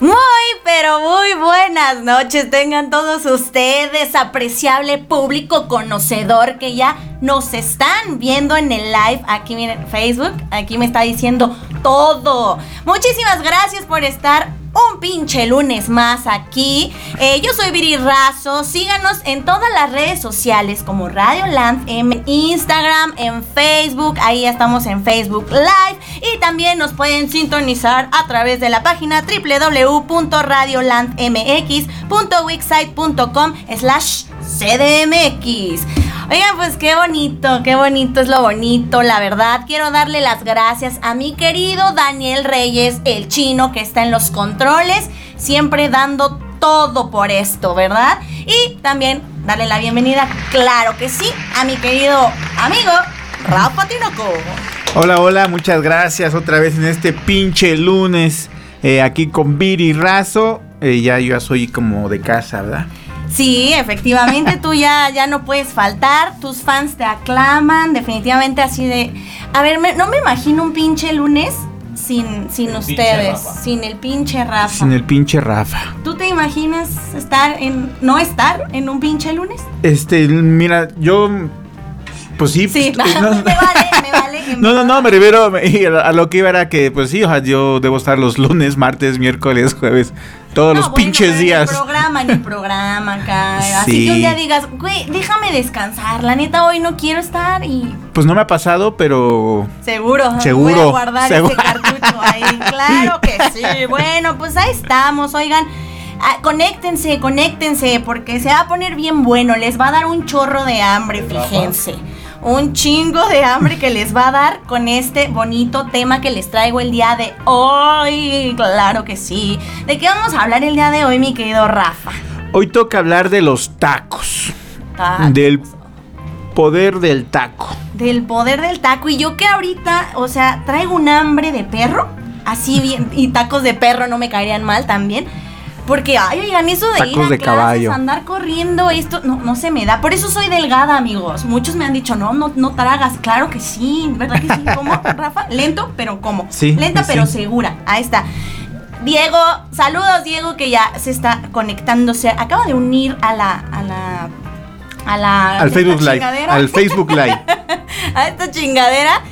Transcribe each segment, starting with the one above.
Muy, pero muy buenas noches tengan todos ustedes, apreciable público conocedor que ya nos están viendo en el live. Aquí miren, Facebook, aquí me está diciendo todo. Muchísimas gracias por estar un pinche lunes más aquí. Eh, yo soy Viri Razo. Síganos en todas las redes sociales como Radio Land, en Instagram, en Facebook. Ahí estamos en Facebook Live. Y también nos pueden sintonizar a través de la página www.radiolandmx.wixsite.com slash CDMX. Oigan, pues qué bonito, qué bonito es lo bonito, la verdad. Quiero darle las gracias a mi querido Daniel Reyes, el chino que está en los controles, siempre dando todo por esto, ¿verdad? Y también darle la bienvenida, claro que sí, a mi querido amigo Rafa Tinoco. Hola, hola, muchas gracias otra vez en este pinche lunes. eh, aquí con Viri Razo. Eh, ya yo soy como de casa, ¿verdad? Sí, efectivamente, tú ya, ya no puedes faltar, tus fans te aclaman, definitivamente así de... A ver, me- no me imagino un pinche lunes sin, sin ustedes, sin el pinche Rafa. Sin el pinche Rafa. ¿Tú te imaginas estar en... no estar en un pinche lunes? Este, mira, yo. Pues sí. Sí, pues, me no, vale, me vale. no, no, no, me refiero a lo que iba era que, pues sí, o sea, yo debo estar los lunes, martes, miércoles, jueves, todos No, los bueno, pinches pero días. En el programa, en el programa acá. Así Sí. que un día digas, güey, déjame descansar. La neta, hoy no quiero estar y Pues no me ha pasado, pero. Seguro, Seguro, Voy a guardar seguro. ese cartucho ahí. Claro que sí. Bueno, pues ahí estamos. Oigan, ah, conéctense, conéctense, porque se va a poner bien bueno. Les va a dar un chorro de hambre, fíjense. Un chingo de hambre que les va a dar con este bonito tema que les traigo el día de hoy. Claro que sí. ¿De qué vamos a hablar el día de hoy, mi querido Rafa? Hoy toca hablar de los tacos. Tacos. Del poder del taco. Del poder del taco. Y yo que ahorita, o sea, traigo un hambre de perro. Así bien. Y tacos de perro no me caerían mal también. Porque, ay, oigan, eso de ir a de clases, caballo. andar corriendo, esto no, no se me da. Por eso soy delgada, amigos. Muchos me han dicho, no, no, no tragas. Claro que sí, ¿verdad que sí? ¿Cómo, Rafa? Lento, pero ¿cómo? Sí, Lenta, sí. pero segura. Ahí está. Diego, saludos, Diego, que ya se está conectándose. Acaba de unir a la. a la. a la. Al Facebook Live. Al Facebook Live. a esta chingadera.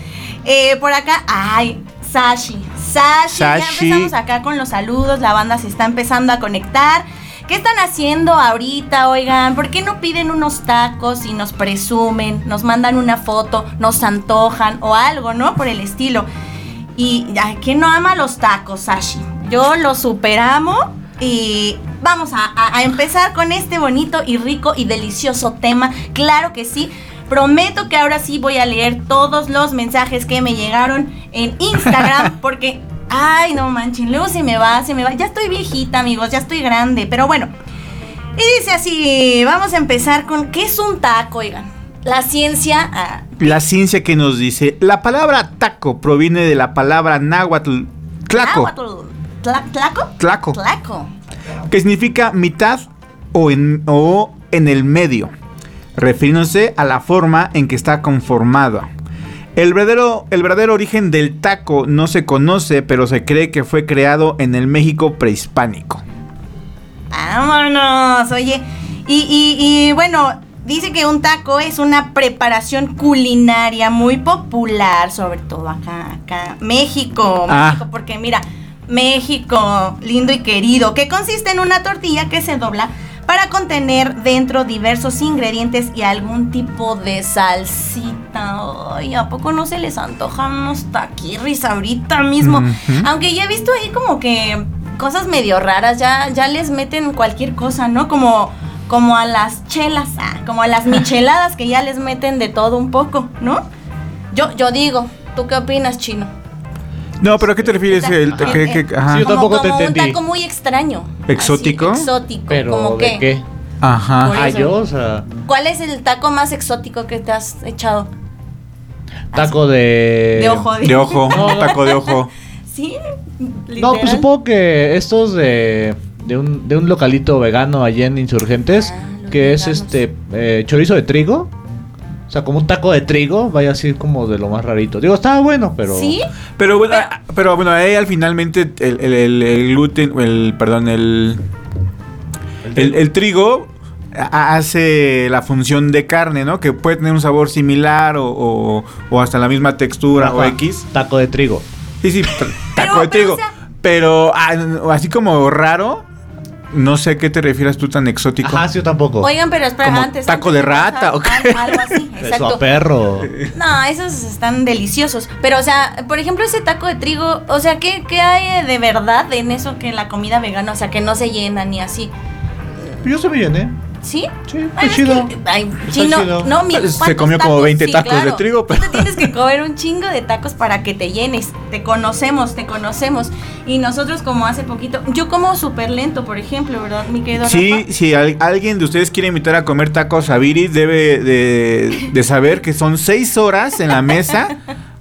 Eh, por acá, ay, Sashi. Sashi. Ya Sashi. empezamos acá con los saludos. La banda se está empezando a conectar. ¿Qué están haciendo ahorita? Oigan, ¿por qué no piden unos tacos y nos presumen? Nos mandan una foto, nos antojan o algo, ¿no? Por el estilo. Y ay, ¿quién no ama los tacos, Sashi? Yo los superamo y vamos a, a- a empezar con este bonito y rico y delicioso tema. Claro que sí. Prometo que ahora sí voy a leer todos los mensajes que me llegaron en Instagram porque, ay, no manchen, luego se me va, se me va. Ya estoy viejita, amigos, ya estoy grande, pero bueno. Y dice así, vamos a empezar con, ¿qué es un taco, oigan? La ciencia, ah, La ciencia que nos dice, la palabra taco proviene de la palabra náhuatl, tlaco, náhuatl, tla- ¿Tlaco? tlaco, Tlaco. que significa mitad o en, o en el medio, refiriéndose a la forma en que está conformado. El verdadero, el verdadero origen del taco no se conoce, pero se cree que fue creado en el México prehispánico. Vámonos, oye. Y, y- y, bueno, dice que un taco es una preparación culinaria muy popular, sobre todo acá, acá, México, Ah. México, porque mira, México, lindo y querido, que consiste en una tortilla que se dobla para contener dentro diversos ingredientes y algún tipo de salsita. Ay, ¿a poco no se les antojan unos taquirris ahorita mismo? Aunque ya he visto ahí como que cosas medio raras, ya, ya les meten cualquier cosa, ¿no? Como, como a las chelas, ah, como a las micheladas que ya les meten de todo un poco, ¿no? Yo, yo digo, ¿tú qué opinas, chino? No, pero ¿a qué te refieres? El, Ajá. que- que- ajá. Sí, yo como, tampoco te como un entendí. taco muy extraño. ¿Exótico? Así, exótico. Pero como ¿de qué? qué? Ajá. Ah, eso. yo, o sea, ¿Cuál es el taco más exótico que te has echado? taco de... De ojo. De ojo, No. taco de ojo. Sí, No, pues supongo que estos de, de, un, de un localito vegano allí en Insurgentes, Ah, que es veganos. este eh, chorizo de trigo. O sea, como un taco de trigo, vaya así como de lo más rarito. Digo, estaba bueno, pero... ¿Sí? Pero bueno, pero bueno, ahí al finalmente el, el, el- el gluten, el, perdón, el, el, el trigo hace la función de carne, ¿no? Que puede tener un sabor similar o, o, o hasta la misma textura o X. Taco de trigo. Sí, sí, Pero- taco de pero, trigo. o sea- Pero ah, no, así como raro, no sé a qué te refieres tú tan exótico. Ajá, sí, yo tampoco. Oigan, pero espera, ¿Como antes. taco antes de rata o Algo así, Eso a exacto. perro. No, esos están deliciosos. Pero, o sea, por ejemplo, ese taco de trigo, o sea, ¿qué, qué hay de verdad en eso que en la comida vegana? O sea, que no se llena ni así. Yo se me llené. ¿Sí? Sí, está Ay, es chido. que- ay, Está chino, chido. no, mi, Se ¿cuántos comió como 20 tacos de trigo, Tú pero- te tienes que comer un chingo de tacos para que te llenes. Te conocemos, te conocemos. Y nosotros, como hace poquito, yo como súper lento, por ejemplo, ¿verdad, mi querido Sí, Rafa? si al- alguien de ustedes quiere invitar a comer tacos a Viri, debe de, de saber que son seis horas en la mesa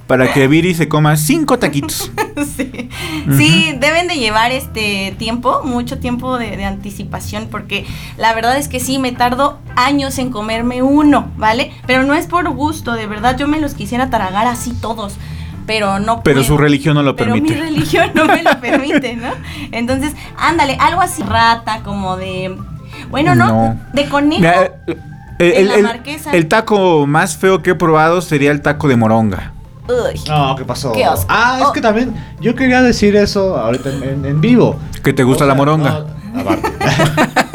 para que Viri se coma cinco taquitos. sí. Sí, deben de llevar este tiempo, mucho tiempo de, de anticipación, porque la verdad es que sí, me tardo años en comerme uno, ¿vale? Pero no es por gusto, de verdad, yo me los quisiera tragar así todos. Pero no Pero puedo. su religión no lo Pero mi permite. religión no me lo permite, ¿no? Entonces, ándale, algo así rata, como de. Bueno, no, No. de conejo. Mira, el, el- el taco más feo que he probado sería el taco de moronga. Uy. No, ¿qué pasó? Qué asco. Ah, es Oh. que también yo quería decir eso ahorita en, en- en vivo. ¿Que te gusta O la moronga? no, aparte.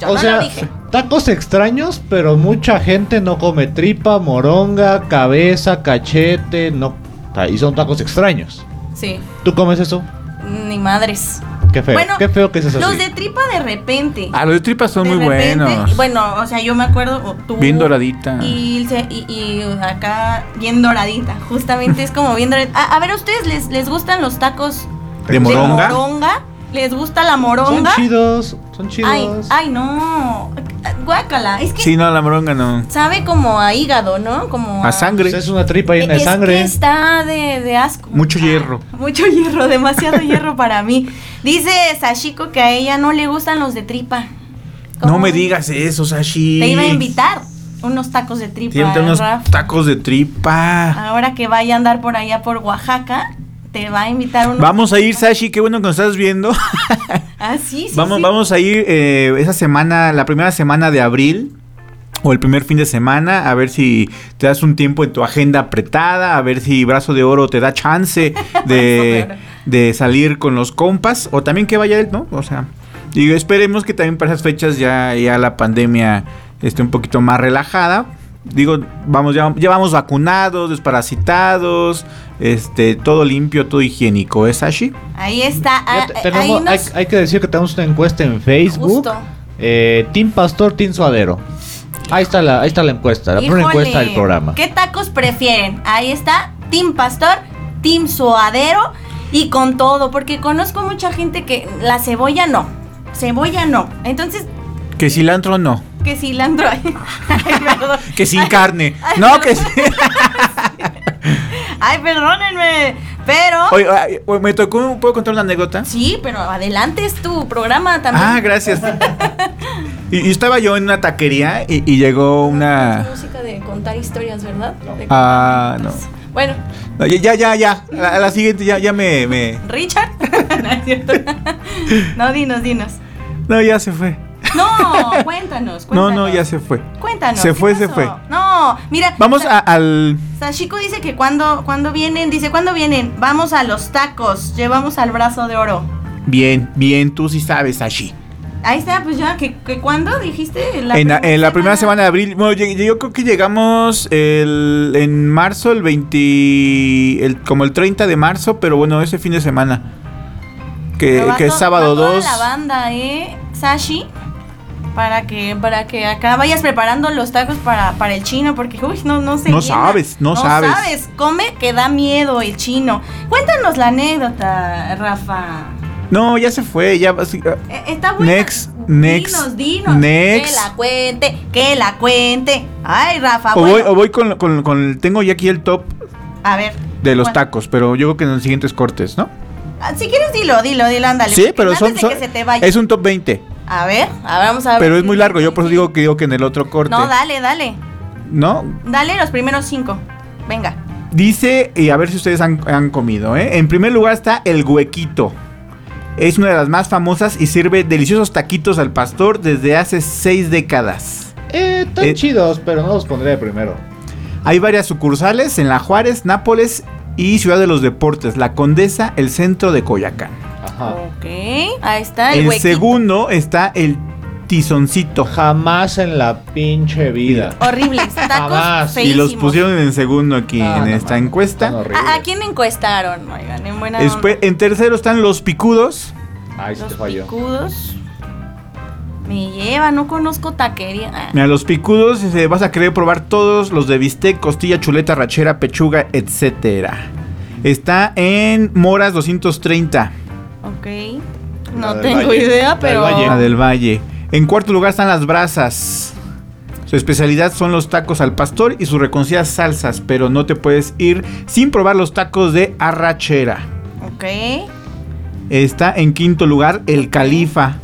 Yo o no sea, lo dije. tacos extraños, pero mucha gente no come tripa, moronga, cabeza, cachete, no. Y son tacos extraños. Sí, ¿Tú comes eso? ni madres. Qué feo. Bueno, Qué feo que es eso. Los de tripa de repente. Ah, los de tripas son De muy repente, buenos. Bueno, o sea, yo me acuerdo. tú, Bien doradita. Y, se- y, y acá, bien doradita. Justamente es como bien doradita. A, a ver, ¿a ustedes les, les gustan los tacos ¿De moronga? moronga? ¿Les gusta la Son moronga? chidos, son chidos. Ay, ay, no. Guácala. Es que Sí, no, la moronga no. sabe como a hígado, ¿no? Como A sangre. Pues es una tripa llena de sangre. que está de, de asco. Mucho hierro. Mucho hierro, demasiado hierro para mí. Dice Sashiko que a ella no le gustan los de tripa. No me digas eso, Sashi. Te iba a invitar unos tacos de tripa. Siempre unos tacos de tripa. Ahora que vaya a andar por allá por Oaxaca, te va a invitar unos. Vamos a ir, Sashi, qué bueno que nos estás viendo. Ah, sí, sí. vamos, sí. vamos a ir eh, esa semana, la primera semana de abril. O el primer fin de semana, a ver si te das un tiempo en tu agenda apretada, a ver si Brazo de Oro te da chance de de salir con los compas, o también que vaya él, ¿no? O sea, digo, esperemos que también para esas fechas ya, ya la pandemia esté un poquito más relajada. Digo, vamos, ya, ya vamos vacunados, desparasitados, este, todo limpio, todo higiénico, ¿es Sashi? Ahí está. Ya ah, ah, tenemos- ahí nos- hay, hay que decir que tenemos una encuesta en Facebook. Justo. Eh, Team Pastor, Team Suadero. Ahí está la, ahí está la encuesta, la primera encuesta del programa. ¿Qué tacos prefieren? Ahí está, Team Pastor, Team Suadero y con todo, porque conozco mucha gente que la cebolla no, cebolla no. Entonces, Que cilantro no, que cilantro. Ay, perdón. que sin carne. ay, No, que. Ay, perdónenme, pero... Oye, ay, oye, me tocó, ¿puedo contar una anécdota? Sí, pero adelante es tu programa también. Ah, gracias. y, y estaba yo en una taquería y, y llegó una... Es música de contar historias, ¿verdad? De Ah, no. Bueno, No, ya, ya, ya. A la, a la siguiente ya, ya me, me... Richard. no es cierto. no, dinos, dinos. No, ya se fue. No, cuéntanos, cuéntanos. No, no, ya se fue. Cuéntanos. Se ¿qué fue, se fue. No, mira. Vamos a- al... Sashiko dice que cuando, cuando vienen, dice, ¿cuándo vienen? Vamos a los tacos, llevamos al brazo de oro. Bien, bien, tú sí sabes, Ashi. Ahí está, pues ya, ¿que, que cuándo dijiste? en, la, en la primera semana de abril, bueno, yo, yo creo que llegamos el, en marzo, el 20, el, como el 30 de marzo, pero bueno, ese fin de semana. Que, es sábado va toda 2. la banda, ¿eh? Sashi. Para que, para que acá vayas preparando los tacos para, para el chino, porque uy, no, no se No llena. sabes, no sabes. sabes, come que da miedo el chino. Cuéntanos la anécdota, Rafa. No, ya se fue, ya. Eh, Está buena. Next, next, Dinos, dinos. next. Que la cuente, que la cuente. Ay, Rafa, o voy, o voy con, con, con el- Tengo ya aquí el top A ver. de los bueno. tacos, pero yo creo que en los siguientes cortes, ¿no? Ah, Si quieres, dilo, dilo, dilo, ándale. Sí, pero son, son- que se te vaya. es un top 20, A ver, a ver, vamos a ver. pero es muy largo. Yo por eso digo que digo que en el otro corte, No, dale, dale. ¿no? Dale los primeros cinco. Venga. Dice, y a ver si ustedes han, han comido, ¿eh? En primer lugar está el huequito. Es una de las más famosas y sirve deliciosos taquitos al pastor desde hace seis décadas. Eh, están Eh. chidos, pero no los pondré de primero. Hay varias sucursales en La Juárez, Nápoles y Ciudad de los Deportes, La Condesa, el centro de Coyacán. Ajá. Ok. Ahí está el, huequito. segundo está el tizoncito. Jamás en la pinche vida. Horribles. Tacos Jamás. Y los pusieron en segundo aquí Ah, en no esta mames, encuesta. están horribles. ¿A, a quién encuestaron? Oigan, en buena Después, onda. en tercero están los picudos. Ay, sí te Los falló. picudos. Me lleva, no conozco taquería. Ah. Mira, los picudos vas a querer probar todos los de bistec, costilla, chuleta, rachera, pechuga, etcétera. Está en Moras 230, Ok. No tengo Valle. idea, La pero. del Valle. la del Valle. En cuarto lugar están las brasas. Su especialidad son los tacos al pastor y sus reconocidas salsas, pero no te puedes ir sin probar los tacos de arrachera. Ok. Está en quinto lugar el Califa.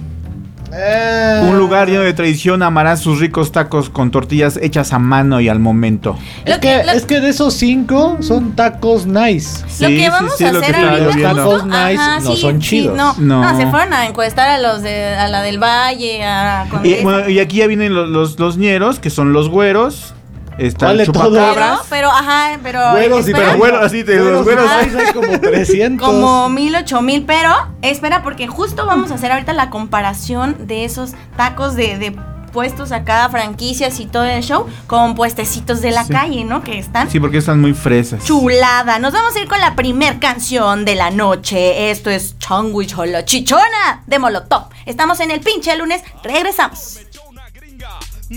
Eh, Un lugar lleno de tradición, amarás sus ricos tacos con tortillas hechas a mano y al momento. Es Lo que, que- lo- es que de esos cinco son tacos nice. Lo Sí, que sí, vamos sí, a lo que hacer ahorita. Los tacos nice no son chidos. no, No. no. se fueron a encuestar a los de a la del Valle, a Y, bueno, y aquí ya vienen los, los, los ñeros, que son los güeros. Está ¿Cuál el de todos? pero, chupacabras. pero, ajá, pero. Güeros y espera, pero güeros, así de los güeros. nice hay como 300. Como mil, ocho mil, pero espera, porque justo vamos a hacer ahorita la comparación de esos tacos de, de puestos acá, franquicias y todo el show, con puestecitos de la Sí. calle, ¿no? Que están Sí, porque están muy fresas. chulada. Nos vamos a ir con la primer canción de la noche. Esto es Changuich o la chichona de Molotov. Estamos en el pinche lunes, regresamos.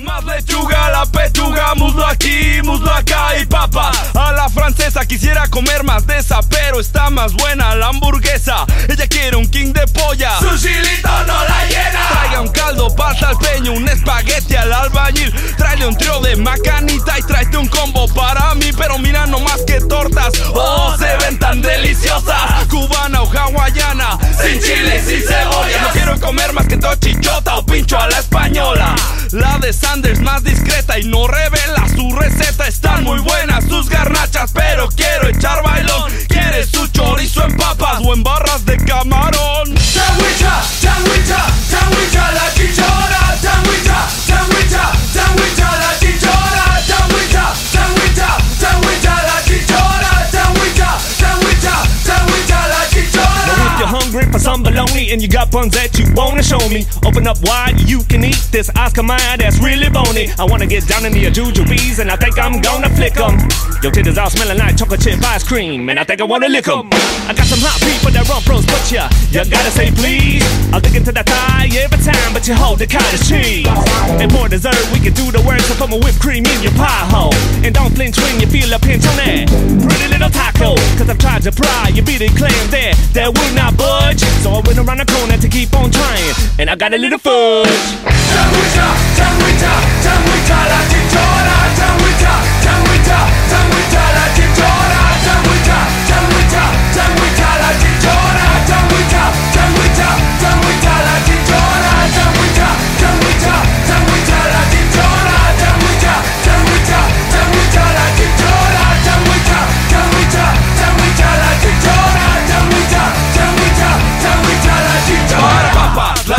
Más lechuga, la pechuga, muslo aquí, muslo acá y papa. A la francesa quisiera comer más de esa, pero está más buena la hamburguesa. Ella quiere un king de polla. Su chilito no la llena. Traiga un caldo, pasta al peño, un espagueti al albañil. Tráele un trío de macanita y tráete un combo para mí. Pero mira no más que tortas. Oh, se ven tan deliciosas. Cubana o hawaiana, sin chile, sin cebolla. No quiero comer más que tochichota o pincho a la española. La de Sanders más discreta y no revela su receta. Están muy buenas sus garnachas, pero quiero echar bailón. ¿Quieres su chorizo en papas o en barras de camarón? Sandwicha, sandwicha, sandwicha la. And you got buns that you wanna show me, open up wide, you can eat this Oscar Mayer that's really bony. I wanna get down into your jujubes and I think I'm gonna flick 'em. Your titties all smelling like chocolate chip ice cream and I think I wanna lick 'em. I got some hot people that run pros, but ya, you gotta say please. I'll dig into the thigh every time, but you hold the cottage cheese. And more dessert, we can do the work, so put my whipped cream in your pie hole. And don't flinch when you feel a pinch on that pretty little taco. Cause I've tried to pry, you beat it clean there, that will not budge. So I went around the corner to keep on trying, and I got a little fudge.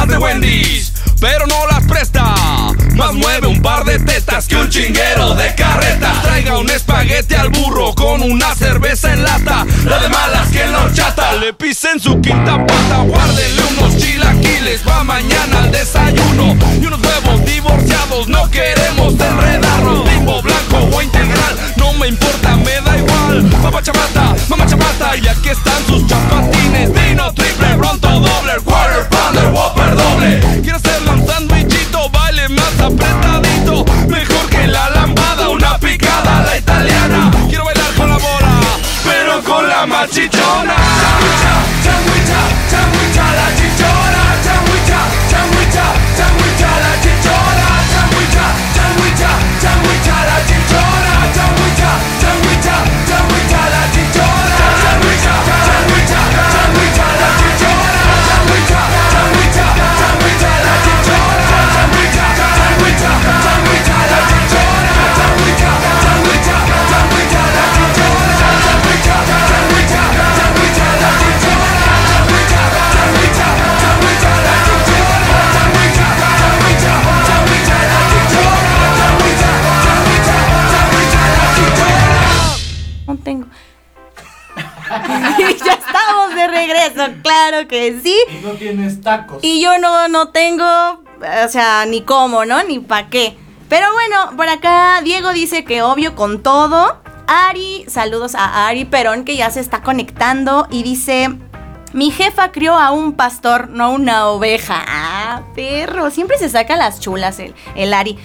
De Wendy's, pero no las presta. Más mueve un par de tetas que un chinguero de carreta. Traiga un espagueti al burro con una cerveza en lata. La de malas que no chata. Le pisen su quinta pata. Guárdele unos chilaquiles pa' mañana al desayuno. Y unos huevos divorciados. No queremos enredarnos. Bimbo blanco o integral. No me importa, me da igual. Papá chamata, mamá chamata. Y aquí están sus chapatines. Vino triple, pronto doble. Whopper doble. Quiero hacerle un sandwichito, vale más apretadito. Mejor que la lambada, una picada a la italiana. Quiero bailar con la bola, pero con la machichona. Claro que sí. Y no tienes tacos. Y yo no, no tengo, o sea, ni cómo, ¿no? Ni pa' qué. Pero bueno, por acá Diego dice que obvio con todo. Ari, saludos a Ari Perón que ya se está conectando y dice, mi jefa crió a un pastor, no una oveja. Ah, perro, siempre se saca las chulas el, el Ari.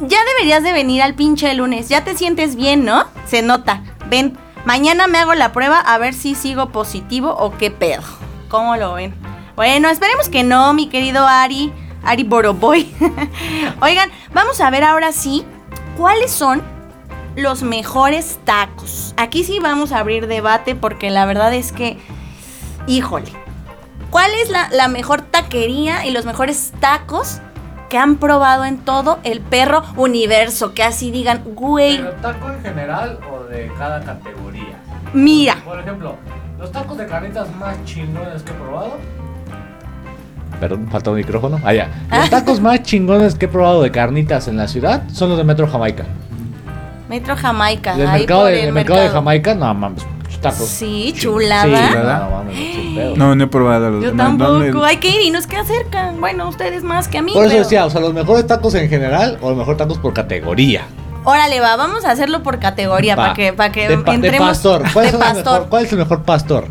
Ya deberías de venir al pinche lunes, ya te sientes bien, ¿no? Se nota. Ven, mañana me hago la prueba a ver si sigo positivo o qué pedo. ¿Cómo lo ven? Bueno, esperemos que no, mi querido Ari. Ari Boroboy. Oigan, vamos a ver ahora sí cuáles son los mejores tacos. Aquí sí vamos a abrir debate porque la verdad es que, híjole, ¿cuál es la, la mejor taquería y los mejores tacos que han probado en todo el perro universo? Que así digan, güey, ¿Pero taco en general o de cada categoría? mira. Por ejemplo, los tacos de carnitas más chingones que he probado. Perdón, falta un micrófono. Allá. Los tacos más chingones que he probado de carnitas en la ciudad son los de Metro Jamaica. Metro Jamaica. Del ahí mercado, por de, el mercado de. Jamaica, no mames, tacos. Sí, chulada. Sí, ¿Verdad? no mames. No, no he probado los Yo tampoco. Hay que ir y nos que acercan. Bueno, ustedes más que a mí. Por eso pero- decía, o sea, los mejores tacos en general o los mejores tacos por categoría. Órale, va, vamos a hacerlo por categoría para que, para que de, pa- de entremos. pastor. ¿Cuál, de es el pastor. Mejor, ¿Cuál es el mejor pastor?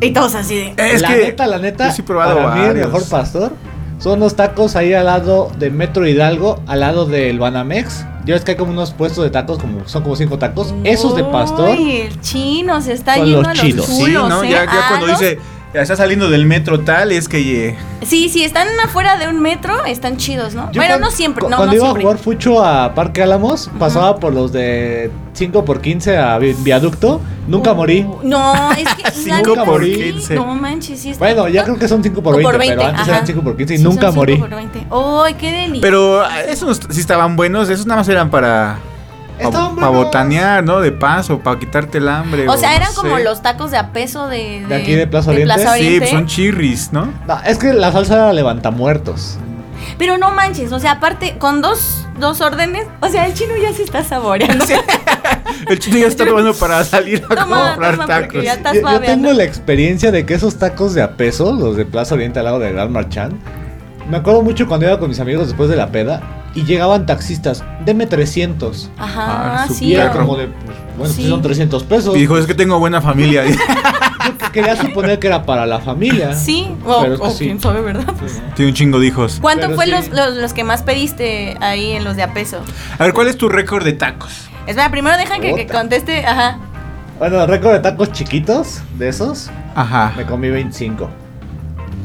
Y todos así de. Es la que neta, la neta, yo sí he probado para mí el mejor pastor son los tacos ahí al lado de Metro Hidalgo, al lado del Banamex. Ya ves que hay como unos puestos de tacos, como son como cinco tacos. Esos de pastor. Uy, el chino se está Son yendo los a los chidos. Sí, chulos, ¿no? ¿eh? Ya, ya Ah, cuando los- dice, está saliendo del metro tal, es que eh, Sí, sí, están afuera de un metro, están chidos, ¿no? Yo bueno, cuan- no siempre, cu- no, Cuando no iba siempre. a jugar fucho a Parque Álamos, pasaba por los de 5x15 a vi- viaducto. Nunca morí. Uh, No, es que. la Cinco neta, por sí, 15. No manches, sí está- Bueno, ya creo que son 5x20, O por 20, pero antes ajá. eran 5x15 y Sí, nunca morí. por 20. ¡Ay, qué delicia! Pero ah, esos sí estaban buenos, esos nada más eran para para buenos. botanear, ¿no? De paso, para quitarte el hambre. o sea, no eran como sé. los tacos de a peso de. ¿De aquí de Plaza Oriente? Sí, Oriente. pues son chirris, ¿no? No, es que la salsa era levantamuertos. Pero no manches, o sea, aparte, con dos, dos órdenes, o sea, el chino ya se está saboreando. El chino ya está tomando para salir a Toma, comprar toma, tacos. ya estás Yo, tengo la experiencia de que esos tacos de a peso, los de Plaza Oriente al lado de Gran Marchand, me acuerdo mucho cuando iba con mis amigos después de la peda y llegaban taxistas, deme 300. Ajá, Ah, su sí. y era como de, pues, bueno, Sí. pues son 300 pesos. Y dijo, es que tengo buena familia. Yo quería suponer que era para la familia. Sí, o, Pero es que o sí. quién sabe, ¿verdad? Tiene un chingo de hijos. ¿Cuánto Pero fue sí. los, los, los que más pediste ahí en los de a peso? A ver, ¿cuál es tu récord de tacos? Espera, primero dejan que, que conteste. Ajá. Bueno, el récord de tacos chiquitos, de esos, Ajá. me comí 25.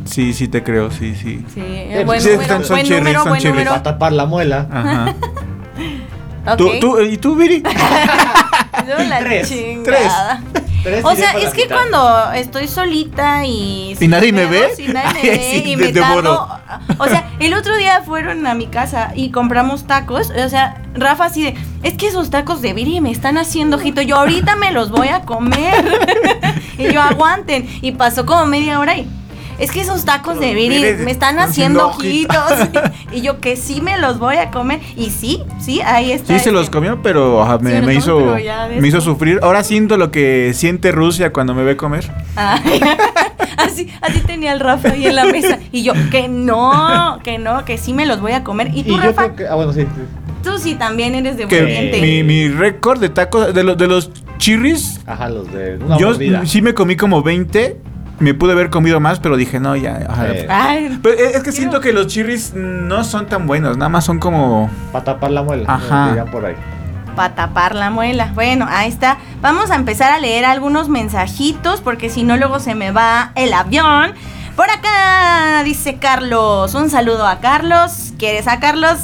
Sí, sí te creo, sí, sí. Sí, pues buen sí, número, están- son buen chirris, número, son buen chirris. número. Para tapar la muela. Ajá. ¿Tú, tú, ¿Y tú, Viri? No, la Tres, chingada. Tres O sea, es que mitad. cuando estoy solita y... ¿Y nadie me ve? Y nadie me Ay, ve sí, y te me tardo... O sea, el otro día fueron a mi casa y compramos tacos. O sea, Rafa así de... Es que esos tacos de Viri me están haciendo ojito. Yo ahorita me los voy a comer. y yo aguanten. Y pasó como media hora y... Es que esos tacos de Viri Viri, me están haciendo ojitos. y yo que sí me los voy a comer. Y sí, sí, ahí está. Sí, se los este. comió, pero ajá, me, Sí, me los hizo, me hizo sufrir. Ahora siento lo que siente Rusia cuando me ve comer. Ay, así, así tenía el Rafa ahí en la mesa. Y yo, que no, que no, que sí me los voy a comer. Y tú, Y yo Rafa, creo que. Ah, bueno, sí. sí. tú sí también eres de Que buen diente. mi, mi récord de tacos, de, los de los chirris, Ajá, los de una yo mordida. sí me comí como 20. Me pude haber comido más, pero dije, no, ya. Eh. Ay, Pero es es que siento que los chirris no son tan buenos, nada más son como... Para tapar la muela. Ajá. Ya por ahí. para tapar la muela. Bueno, ahí está. Vamos a empezar a leer algunos mensajitos porque si no luego se me va el avión. Por acá dice Carlos. Un saludo a Carlos. ¿Quieres a Carlos?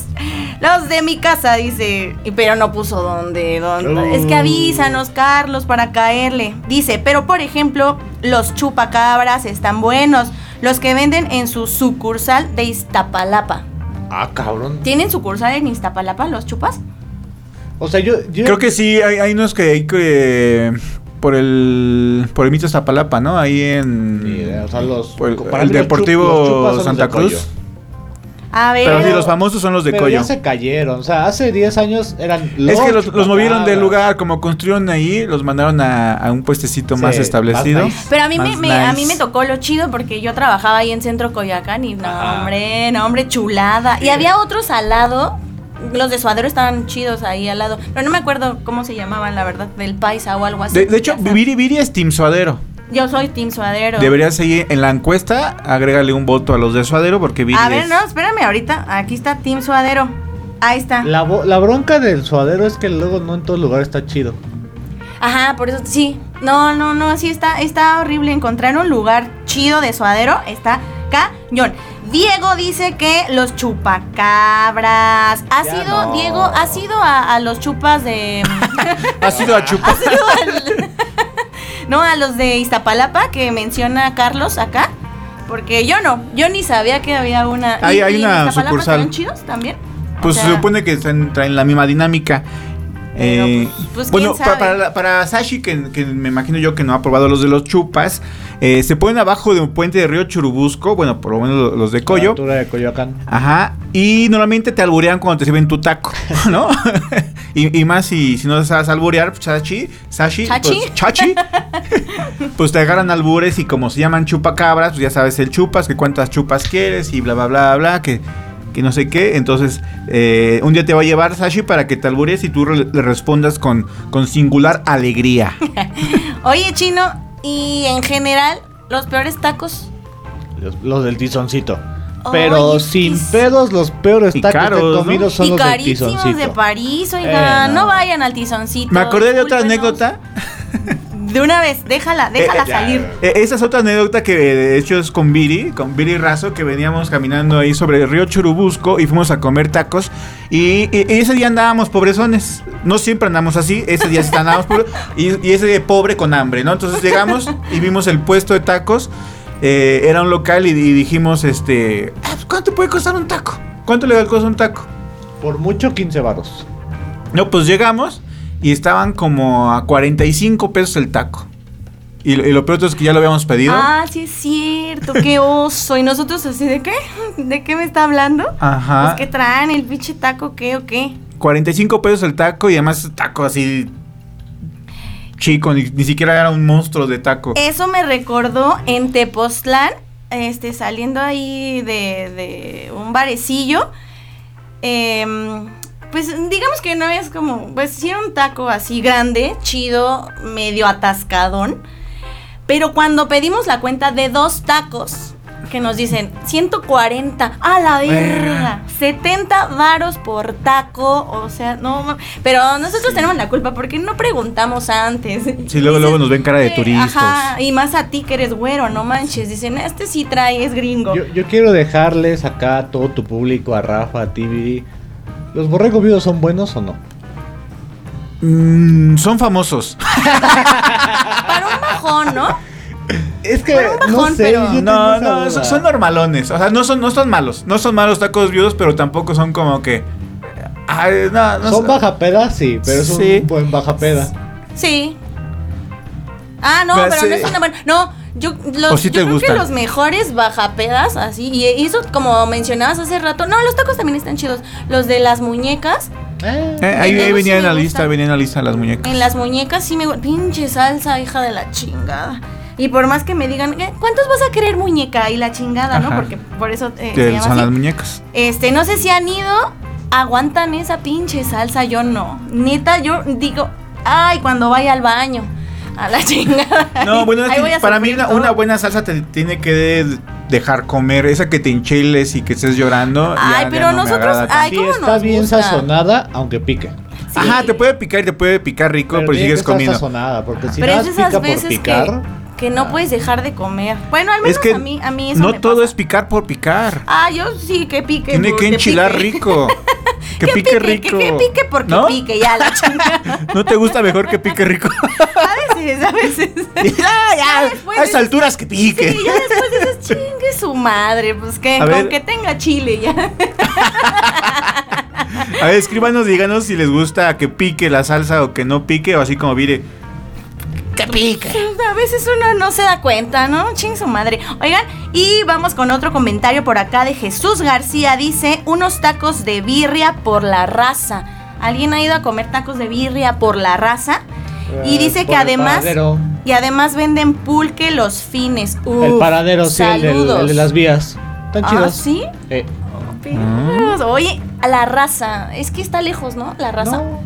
Los de mi casa, dice. Y Pero no puso dónde. dónde. Es que avísanos, Carlos, para caerle. Dice, pero por ejemplo, los chupacabras están buenos. Los que venden en su sucursal de Iztapalapa. Ah, cabrón. ¿Tienen sucursal en Iztapalapa los chupas? O sea, yo. yo Creo que sí, hay, hay unos que hay que... Por el... Por el mito Zapalapa, ¿no? Ahí en... Ni idea, o sea, los. por el, para el los chup- Deportivo los los Santa de. Cruz. A ver. Pero sí, los famosos son los de Pero Coyo. ya se cayeron. O sea, hace 10 años eran Es que los, los movieron del chupacabras. lugar, como construyeron ahí, los mandaron a, a un puestecito Sí, más más establecido. nice. Pero a mí, me, Más me- a mí me tocó lo chido porque yo trabajaba ahí en Centro Coyoacán y no, Ajá. hombre, no, hombre, chulada. Y había otros al lado. Los de Suadero estaban chidos ahí al lado. Pero no me acuerdo cómo se llamaban, la verdad, del Paisa o algo así. De, de hecho. Viri Viri es Team Suadero. Yo soy Team Suadero. Deberías seguir en la encuesta, agrégale un voto a los de Suadero porque Viri A ver, es- no, espérame ahorita. Aquí está Team Suadero. Ahí está. La, bronca del suadero es que luego no en todo lugar está chido. Ajá, por eso sí. No, no, no, sí está, está horrible encontrar un lugar chido de suadero. Está cañón. Diego dice que los chupacabras. ¿Ha Ya sido, no. Diego, ha sido a, a los chupas de. Ha sido a al- no, a los de Iztapalapa que menciona Carlos acá. Porque yo no, yo ni sabía que había una. Hay- ¿Y- hay y una sucursal. chidos también? Pues O se sea, supone que traen la misma dinámica. Pero, Eh, pues, pues, bueno, quién sabe. pa- para, para Sashi, que, que me imagino yo que no ha probado los de los chupas, eh, se ponen abajo de un puente de río Churubusco, bueno, por lo menos lo- los de la Coyo. altura de Coyoacán. Ajá, y normalmente te alburean cuando te sirven tu taco, ¿no? y, y más si, si no sabes alburear, pues, Sashi, Sashi, ¿Chachi? pues, Chachi, pues te agarran albures y como se llaman chupacabras, pues ya sabes el chupas, que cuántas chupas quieres y bla, bla, bla, bla, que, que no sé qué. Entonces, eh, un día te va a llevar Sashi para que te albures y tú re- le respondas con, con singular alegría. Oye, chino, y en general, los peores tacos. Los, los del tizoncito. Pero sin es- pedos, los peores Y tacos que caros, he ¿no? comido son y los del carísimos tizoncito. de París, oigan. Eh, no. no. vayan al tizoncito. Me acordé de otra anécdota. De una vez, déjala, déjala Eh, salir. Eh, esa es otra anécdota que de hecho es con Viri, con Viri Razo, que veníamos caminando ahí sobre el río Churubusco y fuimos a comer tacos. Y, y- y ese día andábamos pobrezones. No siempre andamos así, ese día sí andábamos pobres. Y, y ese día pobre con hambre, ¿no? Entonces llegamos y vimos el puesto de tacos. eh, era un local y, y dijimos, este, "Ah, ¿cuánto puede costar un taco? ¿Cuánto le cuesta un taco? Por mucho 15 varos. No, pues llegamos y estaban como a 45 pesos el taco. Y, y lo peor es que ya lo habíamos pedido. Ah, sí es cierto, qué oso. Y nosotros así, ¿de qué? ¿De qué me está hablando? Ajá. Pues que traen el pinche taco, ¿qué o qué? 45 pesos el taco y además taco así chico, ni, ni siquiera era un monstruo de taco. Eso me recordó en Tepoztlán, este, saliendo ahí de, de un barecillo. em, pues digamos que no es como, pues sí era un taco así grande, chido, medio atascadón. Pero cuando pedimos la cuenta de dos tacos, que nos dicen 140, a la verga, 70 varos por taco, o sea, no, pero nosotros tenemos la culpa porque no preguntamos antes. Sí, luego- luego nos ven cara de eh, turistas. Ajá, y más a ti que eres güero, no manches, dicen, este sí trae, es gringo. Yo, yo quiero dejarles acá a todo tu público, a Rafa, a ti, Viri. ¿Los borregos vivos son buenos o no? Mm, son famosos. Para un bajón, ¿no? Es que Bueno, un no bajón, sé, pero- yo tengo No, esa no, duda. son, son normalones. O sea, no son, no son malos. No son malos tacos viudos, pero tampoco son como que. Ay, no, no Son sé. baja peda, sí, pero es Sí. un buen baja peda. Sí. Ah, no, Pero pero sí. no es una buena. No, yo, los, ¿O sí te yo creo gustan? que los mejores bajapedas, así, y eso como mencionabas hace rato. No, los tacos también están chidos. Los de las muñecas. Eh, Eh, ahí, sí venía en la lista, venía en la lista las muñecas. En las muñecas sí me Pinche salsa, hija de la chingada. Y por más que me digan, "Eh, ¿cuántos vas a querer muñeca? Y la chingada, ¿no? Porque por eso eh, Que se llama son así. las muñecas. Este, no sé si han ido, aguantan esa pinche salsa, yo no. Neta, yo digo, ay, cuando vaya al baño. A la chingada. No, bueno, es que para mí una, una buena salsa te tiene que de- dejar comer. Esa que te enchiles y que estés llorando. Ay, ya- ya pero no nosotros- ay, sí, ¿cómo está nos bien gusta? sazonada, aunque pique. Sí. Ajá, te puede picar y te puede picar rico, pero, tiene sigues comiendo. sazonada, porque si Pero es de esas pica por veces picar. que, que no puedes dejar de comer. Bueno, al menos Es que a mí, a mí eso no me todo pasa. es picar por picar. Ah, yo sí que pique. Tiene que enchilar pique. rico. Que, Que pique, rico. Que, que pique porque ¿No? pique, ya la chingada. ¿No te gusta mejor que pique rico? a veces, a veces. ya, ya. A esas alturas que pique. Sí, ya después dices, chingue su madre, pues que con que tenga chile ya. A ver, escríbanos, díganos si les gusta que pique la salsa o que no pique, o así como mire. Que pique. A veces uno no se da cuenta, ¿no? Ching su madre. Oigan, y vamos con otro comentario por acá de Jesús García. Dice, unos tacos de birria por la raza. ¿Alguien ha ido a comer tacos de birria por la raza? Y Eh, dice que el además... paradero. Y además venden pulque los fines. el paradero, sí, el, de las vías. Están Ah, chidos. ¿sí? Eh. Oye, a la raza. Es que está lejos, ¿no? La raza. no,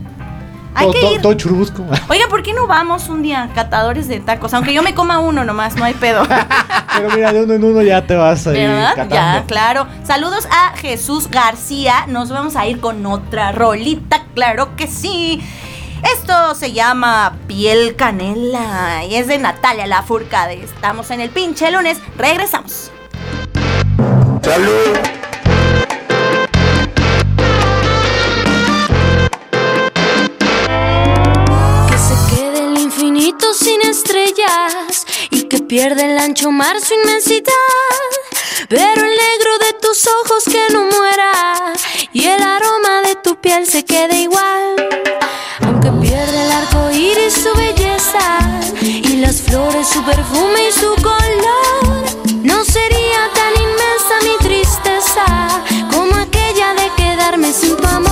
Hay todo, que todo- ir. todo churubusco. Oiga, ¿por qué no vamos un día catadores de tacos? Aunque yo me coma uno nomás, no hay pedo. Pero mira, de uno en uno ya te vas a ir ¿Verdad? catando. Ya, claro. Saludos a Jesús García. Nos vamos a ir con otra rolita, claro que sí. Esto se llama Piel Canela y es de Natalia Lafourcade. Estamos en el pinche lunes. Regresamos. Que y que pierda el ancho mar su inmensidad. Pero el negro de tus ojos que no muera y el aroma de tu piel se quede igual. Aunque pierda el arco iris su belleza y las flores su perfume y su color, no sería tan inmensa mi tristeza como aquella de quedarme sin tu amor.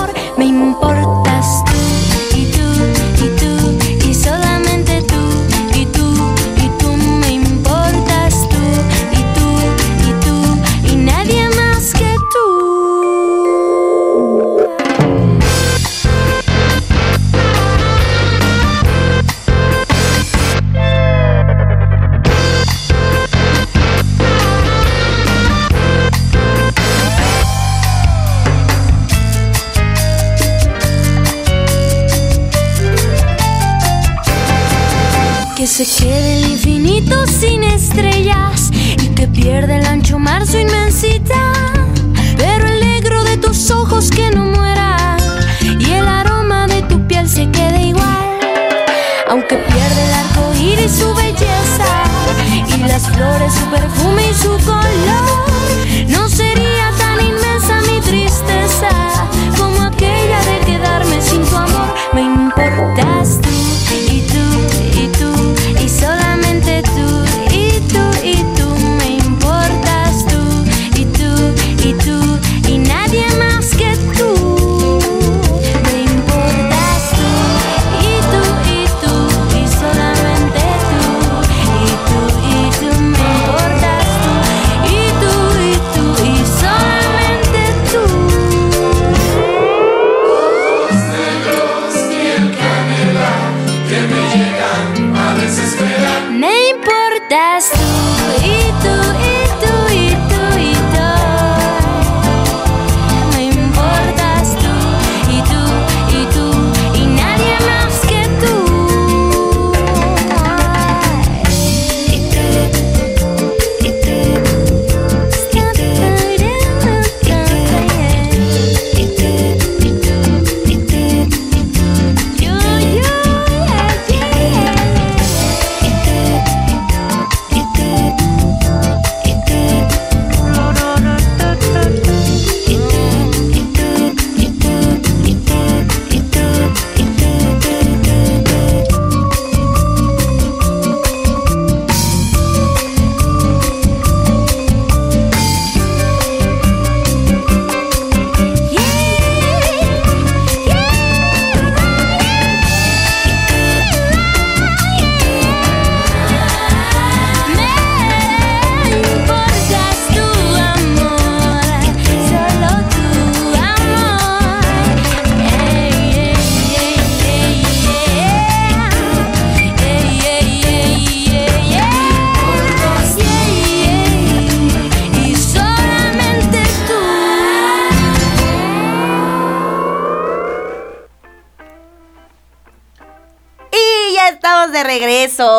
Pierda el ancho mar su inmensidad. Pero el negro de tus ojos que no muera y el aroma de tu piel se quede igual. Aunque pierda el arco iris su belleza y las flores su perfume y su color,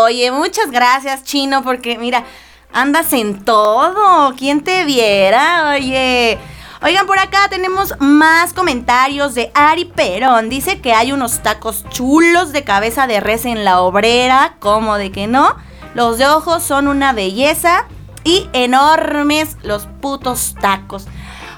Oye, muchas gracias, Chino, porque mira, andas en todo. ¿Quién te viera? Oye. Oigan, por acá tenemos más comentarios de Ari Perón. Dice que hay unos tacos chulos de cabeza de res en la obrera. ¿Cómo de que no? Los de ojos son una belleza. Y enormes los putos tacos.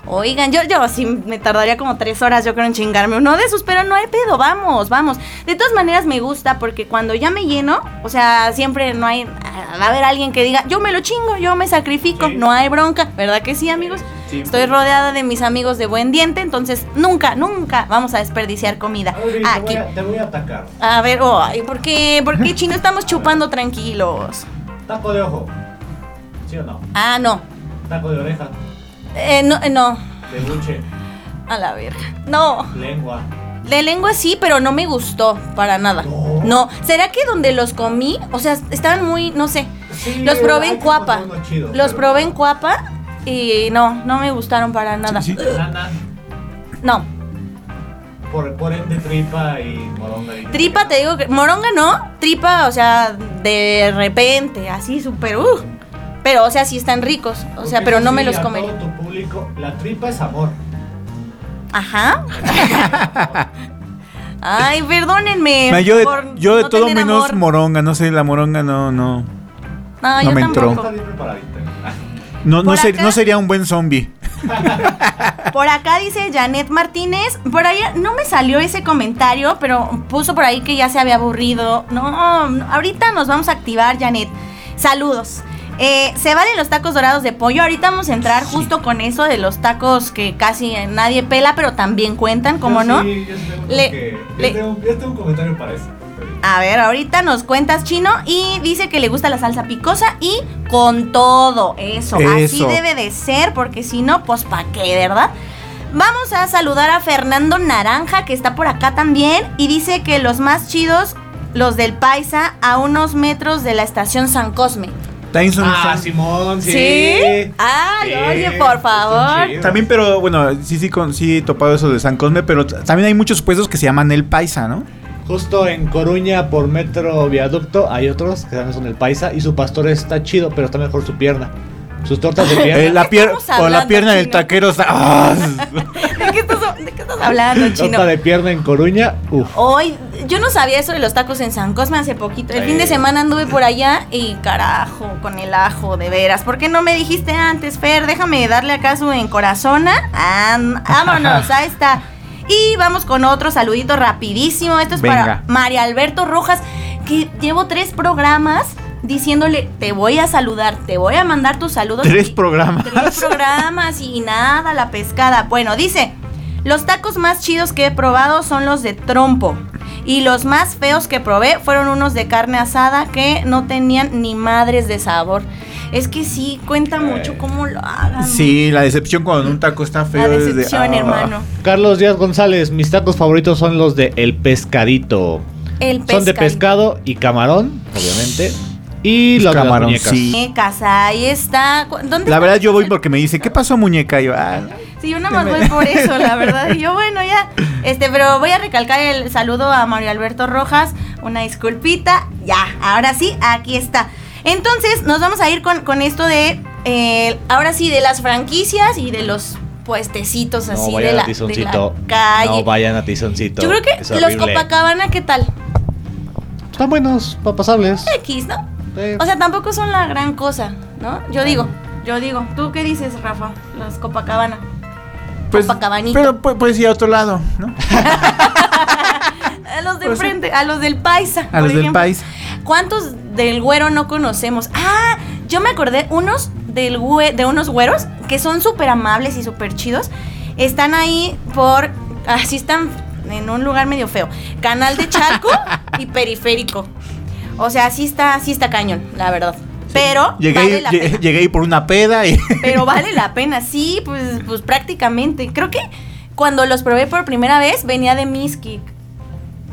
Oigan, yo, yo sí me tardaría como tres horas, yo creo, en chingarme uno de esos, pero no hay pedo, vamos, vamos. De todas maneras me gusta porque cuando ya me lleno, o sea, siempre no hay, va a haber alguien que diga, yo me lo chingo, yo me sacrifico, no hay bronca, ¿verdad que sí, amigos? Estoy rodeada de mis amigos de buen diente, entonces nunca, nunca vamos a desperdiciar comida. Aquí. te, voy a, te voy a atacar. A ver, ay, ¿por qué? ¿Por qué chino estamos chupando tranquilos? Taco de ojo. ¿Sí o no? Ah, no. Taco de oreja. Eh, no, eh, no. De buche. A la verga. No. Lengua. De lengua sí, pero no me gustó para nada. No. No. ¿Será que donde los comí, o sea, estaban muy, no sé, Sí, los probé en Cuapa. chido, Los pero- probé en Cuapa y no, no me gustaron para nada. Sí, sí. Nana. No. Por, por ende, tripa y moronga. y- Tripa, te digo que. Moronga no. Tripa, o sea, de repente, así súper. Uh, pero, o sea, sí están ricos. O Porque sea, pero no me los comería. todo tu público, la tripa es amor. Ajá. Ay, perdónenme. Yo de, por yo de no todo tener menos amor. moronga, no sé, la moronga no, no. No, no yo me entró. tampoco. Está bien preparadita. No, no, Por ser- acá- no sería un buen zombie. Por acá dice Janet Martínez. Por ahí no me salió ese comentario, pero puso por ahí que ya se había aburrido. No, no, ahorita nos vamos a activar, Janet. Saludos. Eh, se valen los tacos dorados de pollo. Ahorita vamos a entrar justo con eso de los tacos que casi nadie pela, pero también cuentan, ¿cómo Yo no? Sí, yo tengo Le- que- yo le- tengo- yo tengo un comentario para eso. A ver, ahorita nos cuentas chino y dice que le gusta la salsa picosa y con todo eso. Así Eso. debe de ser, porque si no, pues pa' qué, ¿verdad? Vamos a saludar a Fernando Naranja, que está por acá también, y dice que los más chidos, los del Paisa, a unos metros de la estación San Cosme. Tyson Ah, San- Simón, sí. Ay, Sí, oye, por favor. También, pero bueno, sí, sí, con, sí he topado eso de San Cosme, pero también hay muchos puestos que se llaman El Paisa, ¿no? Justo en Coruña por metro viaducto hay otros que también son el paisa y su pastor está chido, pero está mejor su pierna. Sus tortas de pierna. Eh, la qué pier- estamos o la pierna del taquero está. ¡Ah! ¿De qué estás, de qué estás hablando, chino? Torta de pierna en Coruña, uff. Hoy, yo no sabía eso de los tacos en San Cosme hace poquito. El Sí. fin de semana anduve por allá y carajo, con el ajo, de veras. ¿Por qué no me dijiste antes, Fer? Déjame darle acaso en corazona. Am- vámonos, ahí está. Y vamos con otro saludito rapidísimo. Esto es para. María Alberto Rojas, que llevo tres programas diciéndole, te voy a saludar, te voy a mandar tus saludos. Tres Y- programas. Tres programas y nada, la pescada. Bueno, dice, los tacos más chidos que he probado son los de trompo. Y los más feos que probé fueron unos de carne asada que no tenían ni madres de sabor. Es que sí, cuenta mucho cómo lo hagan. Sí, la decepción cuando un taco está feo. La es de, decepción, ah. hermano. Carlos Díaz González, mis tacos favoritos son los de El Pescadito. El Son de pescadito. pescado y camarón, obviamente. Y los de las muñecas. sí. Muñecas, ahí está. ¿Cu- ¿Dónde La verdad, yo voy porque me dice, ¿qué pasó, muñeca? Y yo, ah, Sí, yo nada más voy por eso, la verdad. Y yo, bueno, ya. Este, pero voy a recalcar el saludo a Mario Alberto Rojas. Una disculpita. Ya, ahora sí, aquí está. Entonces, nos vamos a ir con, con esto de. eh, ahora sí, de las franquicias y de los puestecitos No así de vayan la, a de Tizoncito. la calle. No vayan a Tizoncito. yo creo que Es los horrible. Copacabana, ¿qué tal? Están buenos, pa- pasables. X, ¿no? Eh, O sea, tampoco son la gran cosa, ¿no? Yo digo, yo digo. ¿Tú qué dices, Rafa? Los Copacabana. Pues, Copacabanito. pero pu- puedes ir a otro lado, ¿no? A los de Pues sí. frente, a los del Paisa. A por los del país. ¿Cuántos del güero no conocemos? Ah, yo me acordé unos del güe- de unos güeros que son súper amables y súper chidos. Están ahí por. Así están en un lugar medio feo. Canal de Chalco y periférico. O sea, sí está, sí está cañón, la verdad. Pero Llegué, vale ahí- la pena. llegué por una peda y. Pero vale la pena, sí, pues, pues prácticamente. Creo que cuando los probé por primera vez venía de Miskik.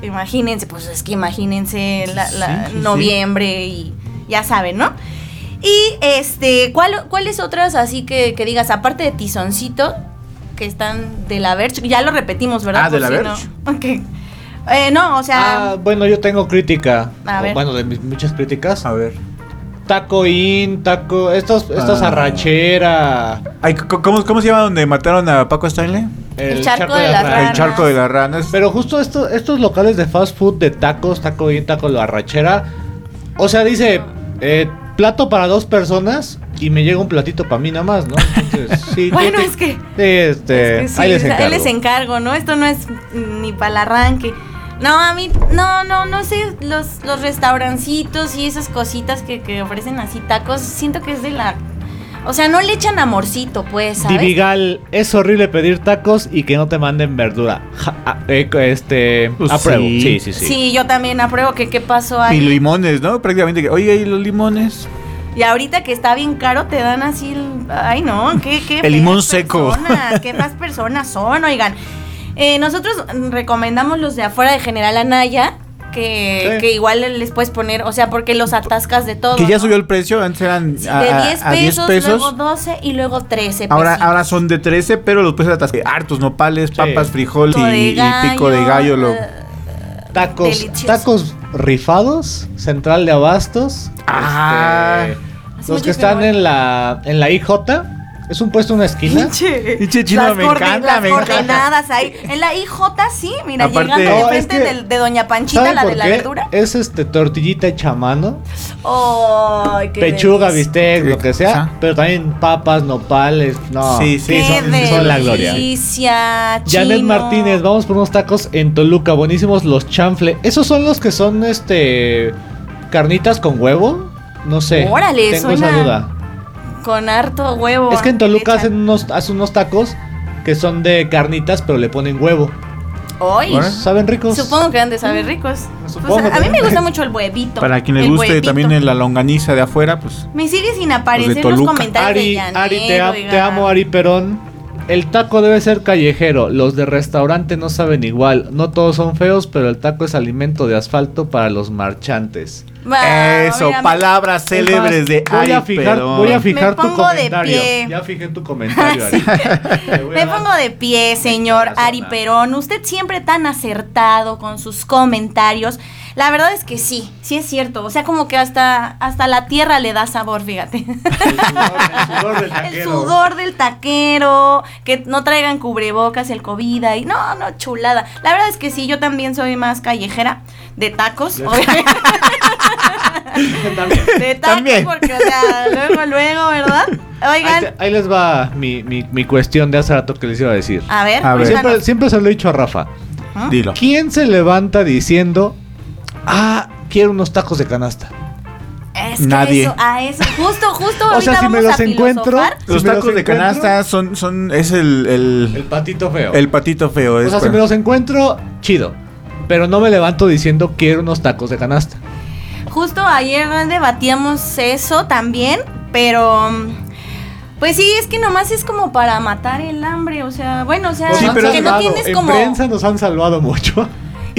Imagínense, pues es que imagínense la, la- Sí, sí, sí. noviembre y ya saben, ¿no? Y este, ¿cuál, ¿cuáles otras así que, que digas, aparte de Tizoncito, que están de la Verge? Ya lo repetimos, ¿verdad? Ah, ¿de la si Verge? No. Ok. Eh, no, o sea, Ah, bueno, yo tengo crítica. A O, ver. Bueno, de mis muchas críticas. A ver. Taco in, taco. Estos, estas Ah. arrachera. Ay, ¿cómo, ¿Cómo se llama donde mataron a Paco Stanley? El charco de las rana. ranas. El charco de las ranas. Pero justo esto- estos locales de fast food de tacos, taco in, taco la arrachera. O sea, dice, eh, plato para dos personas y me llega un platito para mí nada más, ¿no? Entonces, sí. Bueno, te- es que- Sí, este, Es que sí, ahí les encargo. ahí les encargo, ¿no? Esto no es ni para el arranque. No, a mí, no, no, no sé, los, los restaurancitos y esas cositas que, que ofrecen así tacos, siento que es de la... O sea, no le echan amorcito, pues, ¿sabes? Divigal, es horrible pedir tacos y que no te manden verdura. Ja, ah, eh, este, Pues apruebo. sí. Sí, sí, sí. Sí, yo también apruebo que qué pasó ahí. Y limones, ¿no? Prácticamente. que, Oye, ¿y los limones? Y ahorita que está bien caro, te dan así el. Ay, no, qué, qué. El limón seco. personas, qué más personas son, oigan. Eh, nosotros recomendamos los de afuera de General Anaya. Que, Sí. que igual les puedes poner, o sea, porque los atascas de todo. Que ya ¿no? subió el precio. Antes eran Sí, a, de a- 10 a 10 pesos, pesos. luego 12 y luego 13 Ahora, pesitos. ahora son de 13, pero los puedes atascar. Hartos nopales, Sí. papas, frijoles y, y pico de gallo. Lo... eh, Tacos, Delicioso. tacos rifados, central de abastos. Ah. este, los que están en la en la IJ, es un puesto en una esquina. Pinche. Pinche chino, las me encanta, las me encanta. coordenadas ahí. En la IJ sí, mira, Aparte- llegando de es frente que- de, Doña Panchita, ¿Saben la por de la qué? verdura. Es este tortillita hecha a mano, qué pechuga, delicia. bistec, lo que sea, pero también papas, nopales, no. Sí, sí, Qué son, son la gloria. delicia, Janet. Martínez, vamos por unos tacos en Toluca, buenísimos los chanfle. Esos son los que son este carnitas con huevo, no sé. Órale, tengo suena- esa duda. Con harto huevo. Es que en Toluca hacen unos hacen unos tacos que son de carnitas, pero le ponen huevo. Ay, Órale. ¿Saben ricos? Supongo que han de saber ricos. Supongo Pues, a mí también. me gusta mucho el huevito. Para quien le guste huevito. también en la longaniza de afuera, pues. Me sigue sin aparecer los Toluca. comentarios de Ari, Janet, Ari, te, am- te amo, Ari Perón. El taco debe ser callejero. Los de restaurante no saben igual. No todos son feos, pero el taco es alimento de asfalto para los marchantes. Eso, mira, palabras Es célebres más, de voy a Ari fijar, Perón. voy a fijar me tu pongo de comentario. pie. Ya fijé tu comentario, Ari. Me dar- pongo de pie, señor Ari. Perón. Usted siempre tan acertado con sus comentarios. La verdad es que sí, sí es cierto. O sea, como que hasta, hasta la tierra le da sabor, fíjate. El sudor, el sudor del El taquero. sudor del taquero, que no traigan cubrebocas, el COVID ahí. No, no, chulada. La verdad es que sí, yo también soy más callejera de tacos. obviamente. También. de tacos, También. porque, o sea, luego, luego, ¿verdad? Oigan, ahí les va mi, mi, mi cuestión de hace rato que les iba a decir. a ver, A ver. Siempre, se lo he dicho a Rafa. ¿Ah? Dilo. ¿Quién se levanta diciendo, ah, quiero unos tacos de canasta? Es que Nadie. Eso, a eso, justo, justo. O sea, ahorita si me los encuentro. Los me tacos los de canasta son, son, es el, El el, patito feo. el patito feo. o sea, si me los encuentro, chido. Pero no me levanto diciendo quiero unos tacos de canasta. Justo ayer debatíamos eso también, pero pues sí, es que nomás es como para matar el hambre, o sea, bueno, o sea, Sí, pero- que no tienes en como prensa nos han salvado mucho.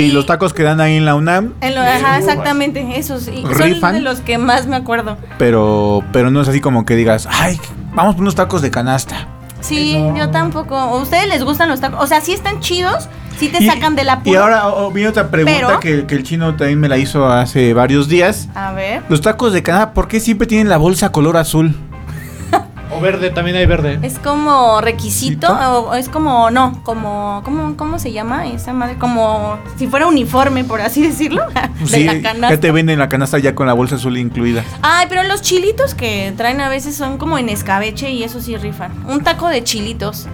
Y los tacos que dan ahí en la UNAM, en lo- ajá, exactamente, esos sí, son de los que más me acuerdo. pero, pero no es así como que digas, ay, vamos por unos tacos de canasta. Sí, yo tampoco. ¿A ustedes les gustan los tacos? O sea, sí están chidos, sí te Y- sacan de la Y ahora oh, viene otra pregunta Pero- que, que el chino también me la hizo hace varios días. A ver. Los tacos de canasta, ¿por qué siempre tienen la bolsa color azul? O verde, también hay verde. Es como requisito, o es como, no, como, ¿cómo, ¿cómo se llama esa madre? Como si fuera uniforme, por así decirlo, de Sí, la canasta. ya te venden la canasta ya con la bolsa azul incluida. Ay, pero los chilitos que traen a veces son como en escabeche y eso sí rifan. Un taco de chilitos.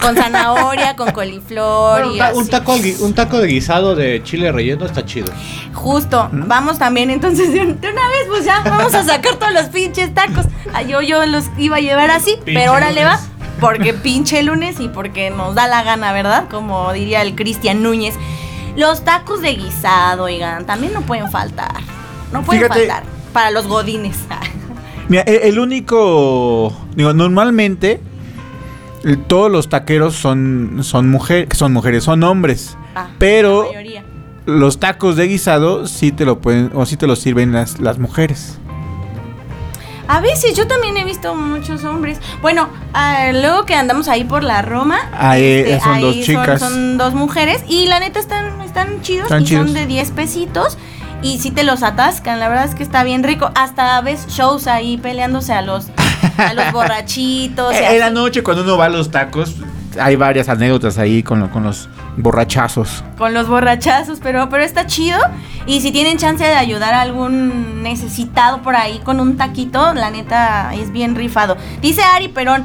Con zanahoria, con coliflor Bueno, y ta- así. un taco, un taco de guisado de chile relleno está chido. Justo, vamos también entonces de, un- de una vez, pues ya, vamos a sacar todos los pinches tacos. Ah, yo, yo los iba a llevar así, Pinche pero ahora le va. Porque pinche lunes y porque nos da la gana, ¿verdad? Como diría el Cristian Núñez. Los tacos de guisado, oigan, también no pueden faltar. No pueden Fíjate- faltar. Para los godines. Mira, e- el, único, digo, normalmente todos los taqueros son son mujeres, son mujeres, son hombres. Ah, Pero los tacos de guisado sí te lo pueden o sí te los sirven las, las mujeres. A veces yo también he visto muchos hombres. Bueno, ah, luego que andamos ahí por la Roma, este, Ahí, son dos chicas. Son, dos mujeres y la neta están, están chidos Están y chidos. son de 10 pesitos. Y si te los atascan, la verdad es que está bien rico. Hasta ves shows ahí peleándose a los, a los borrachitos. Eh, En la noche cuando uno va a los tacos, hay varias anécdotas ahí con, lo- con los borrachazos. con los borrachazos, pero, pero está chido. Y si tienen chance de ayudar a algún necesitado por ahí con un taquito, la neta es bien rifado. Dice Ari Perón,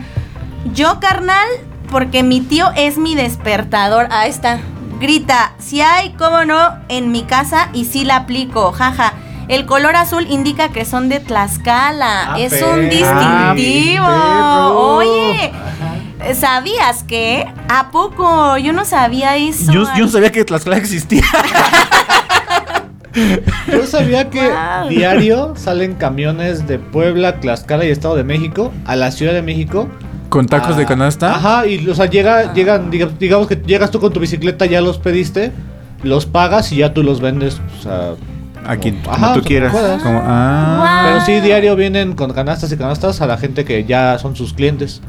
yo carnal, porque mi tío es mi despertador. Ahí está. Grita, si hay, cómo no, en mi casa y sí la aplico, jaja. El color azul indica que son de Tlaxcala. Ah, es perro. un distintivo. Ah. Oye, ¿sabías que? ¿A poco? Yo no sabía eso. Yo, yo no sabía que Tlaxcala existía. Yo sabía que Wow. diario salen camiones de Puebla, Tlaxcala y Estado de México a la Ciudad de México. Con tacos de Ah, canasta. Ajá, y o sea, llega, llegan, diga- digamos que llegas tú con tu bicicleta, ya los pediste, los pagas y ya tú los vendes, o sea, Aquí, como- como ajá, tú quieras. Como- ah. Pero sí, diario vienen con canastas y canastas a la gente que ya son sus clientes.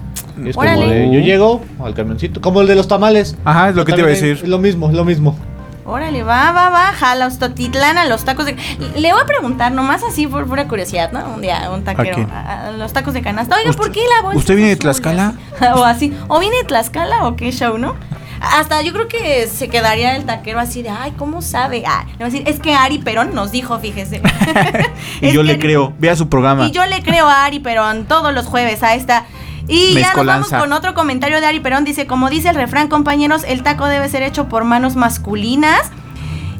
Y es como Órale. de, yo llego al camioncito, como el de los tamales. Ajá, es lo que te iba a También decir. Es lo mismo, es lo mismo. Órale, va, va, va, jala, Totitlán a los tacos de... Le voy a preguntar, nomás así por pura curiosidad, ¿no? Un día, un taquero, quién? a, a los tacos de canasta. Oiga, ¿por ¿Usted- qué la bolsa usted viene de? Tlaxcala? o así, o viene de Tlaxcala o qué show, ¿no? Hasta yo creo que se quedaría el taquero así de, ay, ¿cómo sabe? Ah, le va a decir, es que Ari Perón nos dijo, fíjese. Y yo le Ari- creo. Vea su programa. y yo le creo a Ari Perón todos los jueves a esta. Y ya nos vamos con otro comentario de Ari Perón. Dice, como dice el refrán, compañeros, el taco debe ser hecho por manos masculinas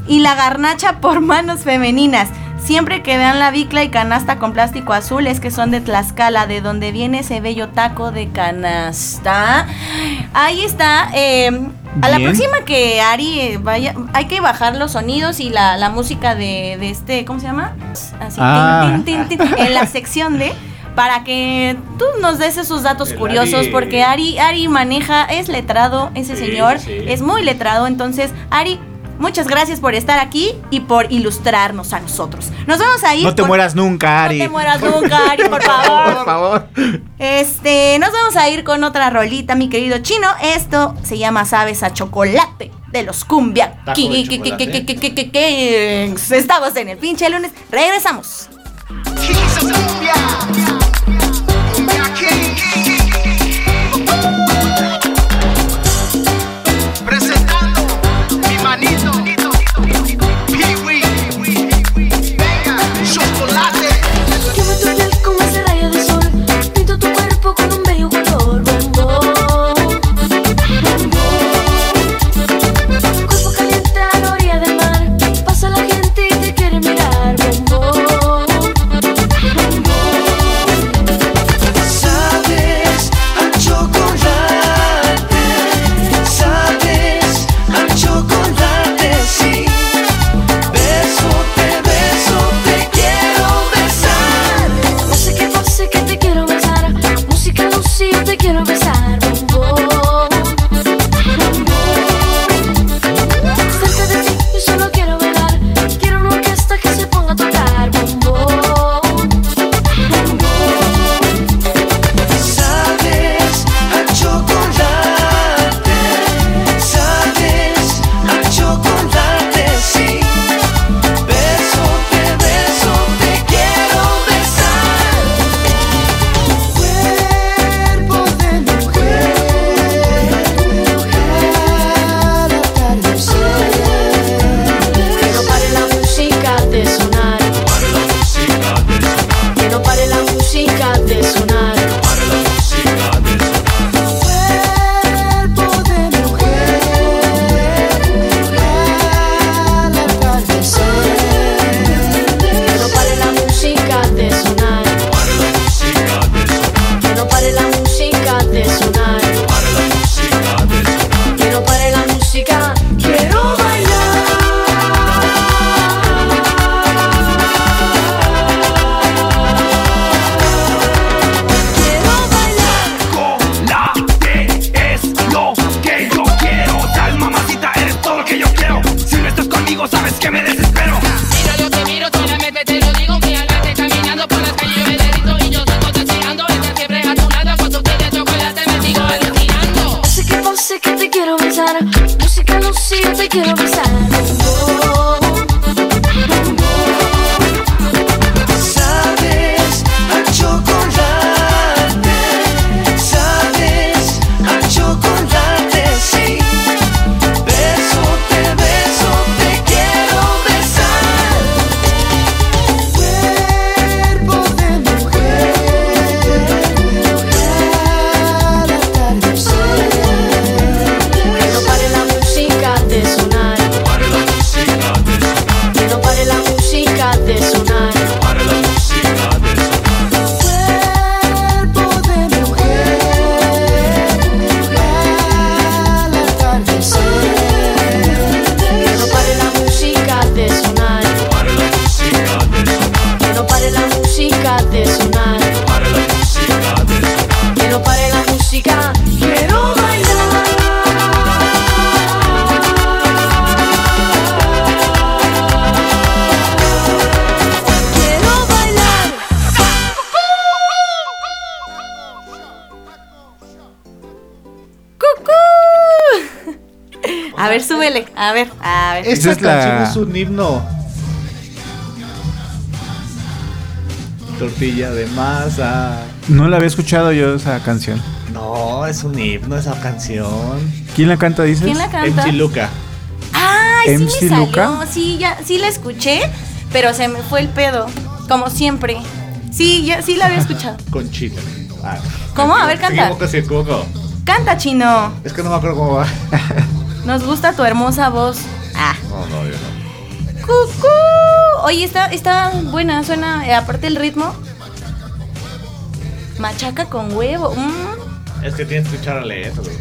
y la garnacha por manos femeninas. Siempre que vean la bicla y canasta con plástico azul es que son de Tlaxcala, de donde viene ese bello taco de canasta. Ahí está. eh, a la próxima que Ari vaya, hay que bajar los sonidos y la, la música de, de este, ¿cómo se llama? Así, Ah. tin, tin, tin, tin, en la sección de para que tú nos des esos datos El curiosos, Ari. porque Ari, Ari maneja, es letrado, ese Sí, señor sí. es muy letrado, entonces Ari, muchas gracias por estar aquí y por ilustrarnos a nosotros. Nos vamos a ir. No te mueras nunca, Ari. No te mueras nunca, Ari, por favor. Por favor. Este, nos vamos a ir con otra rolita, mi querido chino. Esto se llama Sabes a Chocolate de los Cumbia. Kings. Estamos en el pinche lunes. Regresamos. Presentando A ver, a ver. Esta es la- canción es un himno. Tortilla de masa. No la había escuchado yo esa canción. No, es un himno esa canción. ¿Quién la canta, dices? ¿Quién la canta? MC Luca. Ay, sí MC me salió. Luca. Sí, ya, sí la escuché, pero se me fue el pedo. Como siempre. Sí, ya, sí la había escuchado. Conchita. Ah, ¿Cómo? A ver, Se canta. se. Canta, chino. Es que no me acuerdo cómo va. Nos gusta tu hermosa voz. Ah. No, no, yo no. ¡Cucú! Oye, está, está buena, suena, eh, aparte el ritmo. Machaca con huevo. mm. Es que tienes que escuchar a leer, güey.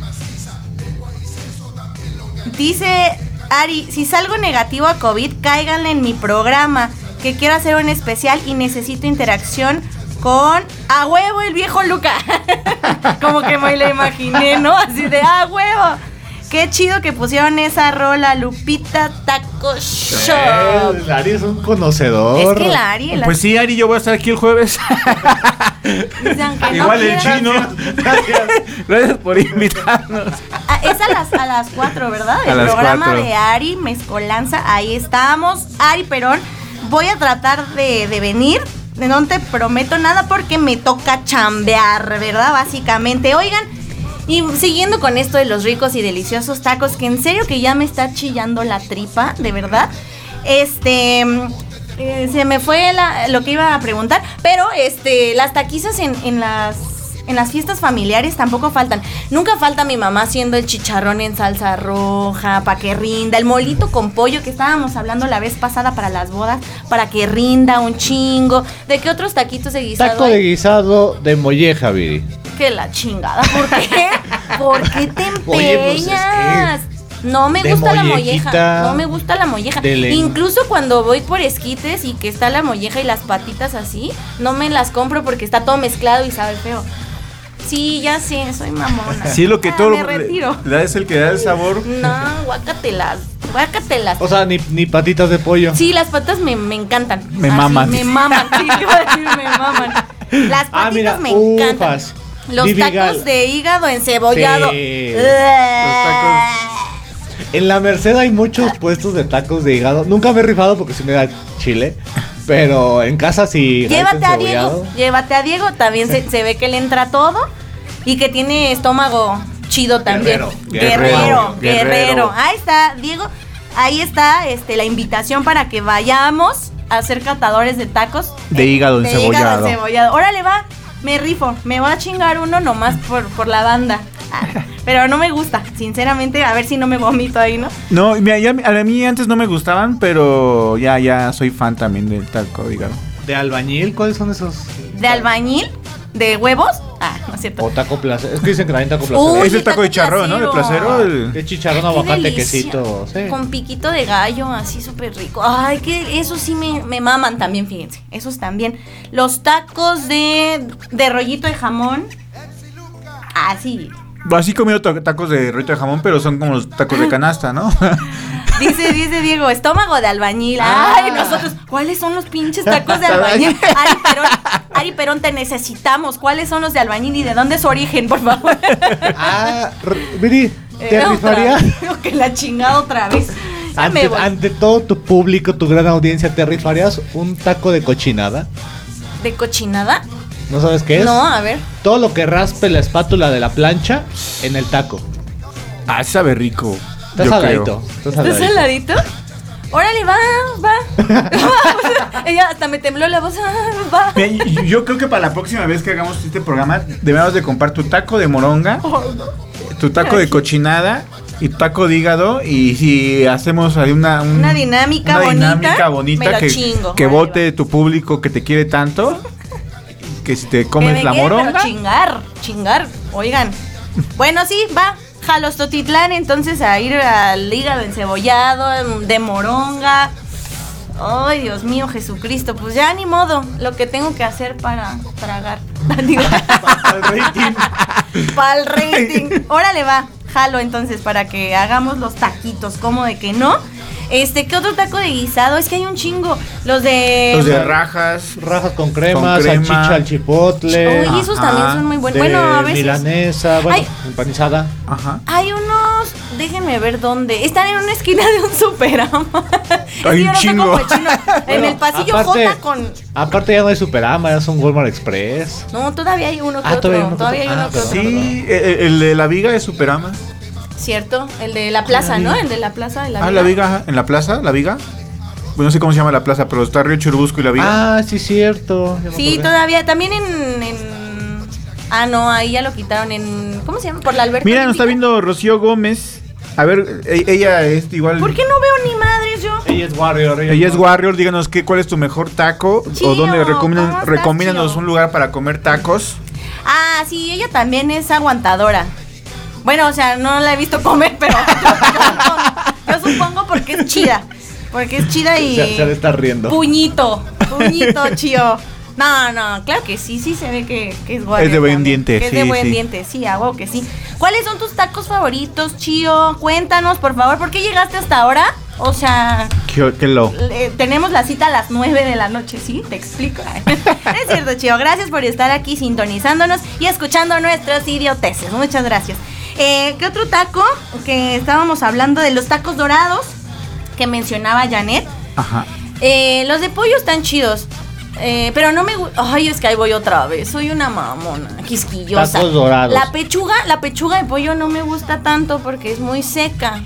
Dice Ari, si salgo negativo a COVID, cáiganle en mi programa, que quiero hacer un especial y necesito interacción con a huevo el viejo Luca. Como que me lo imaginé, ¿no? Así de a huevo. Qué chido que pusieron esa rola, Lupita Taco Shop. Eh, Ari es un conocedor. Es que la Ari, la- Pues sí, Ari, yo voy a estar aquí el jueves. no Igual el chino. Gracias por invitarnos. Ah, es a las, a las 4, ¿verdad? A El las programa cuatro. de Ari Mezcolanza, ahí estamos. Ari Perón, voy a tratar de, de venir. No te prometo nada porque me toca chambear, ¿verdad? Básicamente. Oigan, y siguiendo con esto de los ricos y deliciosos tacos, que en serio que ya me está chillando la tripa, de verdad. Este. eh, se me fue la- lo que iba a preguntar, pero este, las taquizas en, en las en las fiestas familiares tampoco faltan. Nunca falta mi mamá haciendo el chicharrón en salsa roja para que rinda, el molito con pollo que estábamos hablando la vez pasada para las bodas, para que rinda un chingo. ¿De qué otros taquitos de guisado Taco hay? de guisado de molleja, Viri. Que la chingada. ¿Por qué? ¿Por qué te empeñas? Oye, pues, es que no me gusta la molleja. No me gusta la molleja. Incluso cuando voy por esquites y que está la molleja y las patitas así, no me las compro porque está todo mezclado y sabe feo. Sí, ya sé, soy mamona. Sí, lo que Ah, todo me retiro. le es el que da el sabor. No, guácatelas. Guácatelas. O sea, ni, ni patitas de pollo. Sí, las patas me, me encantan. Me Así, maman. Me maman. Sí, iba a decir, me maman. Las patitas Ah, mira, me encantan. Los Vivigal. tacos de hígado encebollado. Sí. Ugh. En la Merced hay muchos puestos de tacos de hígado. Nunca me he rifado porque si me da chile. Pero en casa sí. Llévate a. Diego. Llévate a Diego. También se, se ve que le entra todo. Y que tiene estómago chido también. Guerrero, Guerrero, guerrero, guerrero. guerrero. Ahí está, Diego. Ahí está este, la invitación para que vayamos a ser catadores de tacos. De hígado de encebollado. hígado encebollado. Órale, va. Me rifo. Me voy a chingar uno nomás por, por la banda. Ah, pero no me gusta, sinceramente. A ver si no me vomito ahí, ¿no? No, mira, ya a mí antes no me gustaban, pero ya, ya soy fan también del taco de hígado. ¿De albañil? ¿Cuáles son esos? De albañil, de huevos. Ah, no es cierto. O taco placer. Es que dicen que también taco placer. Uy, es el taco de charrón, ¿no? De placero. el- De chicharrón, aguacate, quesito. Sí. Con piquito de gallo, así súper rico. Ay, que eso sí me, me maman también, fíjense. Esos también. Los tacos de, de rollito de jamón. Ah, sí. Así comido ta- tacos de rollito de jamón, pero son como los tacos de canasta, ¿no? Dice, dice Diego, estómago de albañil. Ah. Ay, nosotros, ¿cuáles son los pinches tacos de albañil? Ari Perón, Ari Perón, te necesitamos. ¿Cuáles son los de albañil y de dónde es su origen, por favor? Ah, Viri, ¿te Eh, rifarías? Digo que la chingada otra vez. Ante todo tu público, tu gran audiencia, ¿te rifarías un taco de cochinada? ¿De cochinada? ¿No sabes qué es? No, a ver. Todo lo que raspe la espátula de la plancha en el taco. Ah, sabe rico. Está yo saladito. creo. Está ¿Estás saladito. saladito? Órale, va, va. Ella hasta me tembló la voz. Ah, va. Yo creo que para la próxima vez que hagamos este programa, debemos de comprar tu taco de moronga, tu taco de cochinada y tu taco de hígado. Y si hacemos ahí una, un- Una dinámica una bonita, dinámica bonita me lo que, chingo. que vote tu público que te quiere tanto, que si te Que comes me la quiere, pero moronga. chingar, chingar. Oigan. Bueno, sí, va. Jalos Totitlán, entonces a ir al hígado encebollado, de moronga. Ay, Dios mío, Jesucristo. Pues ya ni modo. Lo que tengo que hacer para tragar. Digo, El rating. para el rating. Órale, va. Jalo entonces para que hagamos los taquitos. ¿Cómo de que no? Este, ¿qué otro taco de guisado? Es que hay un chingo. Los de. Los de rajas. Rajas con crema, Con crema. salchicha al chipotle. Oye, esos Ajá. también son muy buenos. Bueno, a veces. milanesa, bueno, empanizada. Ajá. Hay unos déjenme ver dónde. Están en una esquina de un superama. Que Hay un chingo. En el pasillo aparte- J con. Aparte ya no hay Superama, ya son Walmart Express. No, todavía hay uno que Ah, otro. todavía hay uno que Todavía hay otro. uno Ah, que otro. Sí, el, el de la viga es Superama. ¿Cierto? El de la plaza, ¿no? El de la plaza de la Ah, la viga, ajá, en la plaza, la viga. Pues no sé cómo se llama la plaza, pero está Río Churubusco y la viga. Ah, sí, cierto. ya me Sí, acordé. todavía. También en, en- Ah, no, ahí ya lo quitaron en. ¿Cómo se llama? Por la alberca. Mira, nos está olímpica. viendo Rocío Gómez. A ver, e- ella es igual. ¿Por qué no veo ni madres yo? Ella es Warrior. Ella es Warrior, díganos qué, cuál es tu mejor taco Chío, o dónde recomiendan, ¿cómo estás, recomiéndanos chío? un lugar para comer tacos. Ah, sí, ella también es aguantadora. Bueno, o sea, no la he visto comer, pero yo, supongo, yo supongo porque es chida. Porque es chida y. Se, se estar riendo. Puñito, puñito, chío. No, no, claro que sí, sí se ve que, que es guay. Es de buen diente, que Es sí, de buen sí. diente, sí, huevo que sí. ¿Cuáles son tus tacos favoritos, chío? Cuéntanos, por favor, ¿por qué llegaste hasta ahora? O sea, Qué, qué lo. eh, tenemos la cita a las 9 de la noche, ¿sí? Te explico. es cierto, Chío. Gracias por estar aquí sintonizándonos y escuchando nuestros idioteces. Muchas gracias. Eh, ¿Qué otro taco? Que estábamos hablando de los tacos dorados que mencionaba Janet. Ajá. Eh, los de pollo están chidos. eh, pero no me gusta. Ay, es que ahí voy otra vez. Soy una mamona, quisquillosa. Tacos dorados. La pechuga, la pechuga de pollo no me gusta tanto porque es muy seca.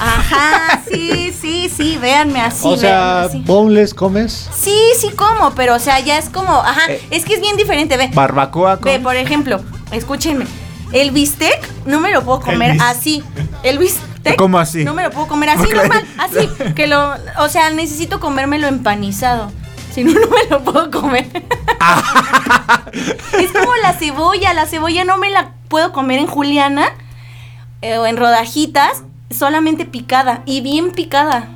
Ajá, sí, sí, sí, véanme así. o sea, boneless comes. Sí, sí como, pero o sea, ya es como, ajá, Eh, es que es bien diferente, ve. Barbacoa con. Ve, por ejemplo, escúchenme. El bistec no me lo puedo comer así. El bistec. ¿Cómo así? No me lo puedo comer así normal, así. Que lo, o sea, necesito comérmelo empanizado. Si no, no me lo puedo comer. es como la cebolla. La cebolla no me la puedo comer en juliana eh, o en rodajitas, solamente picada y bien picada.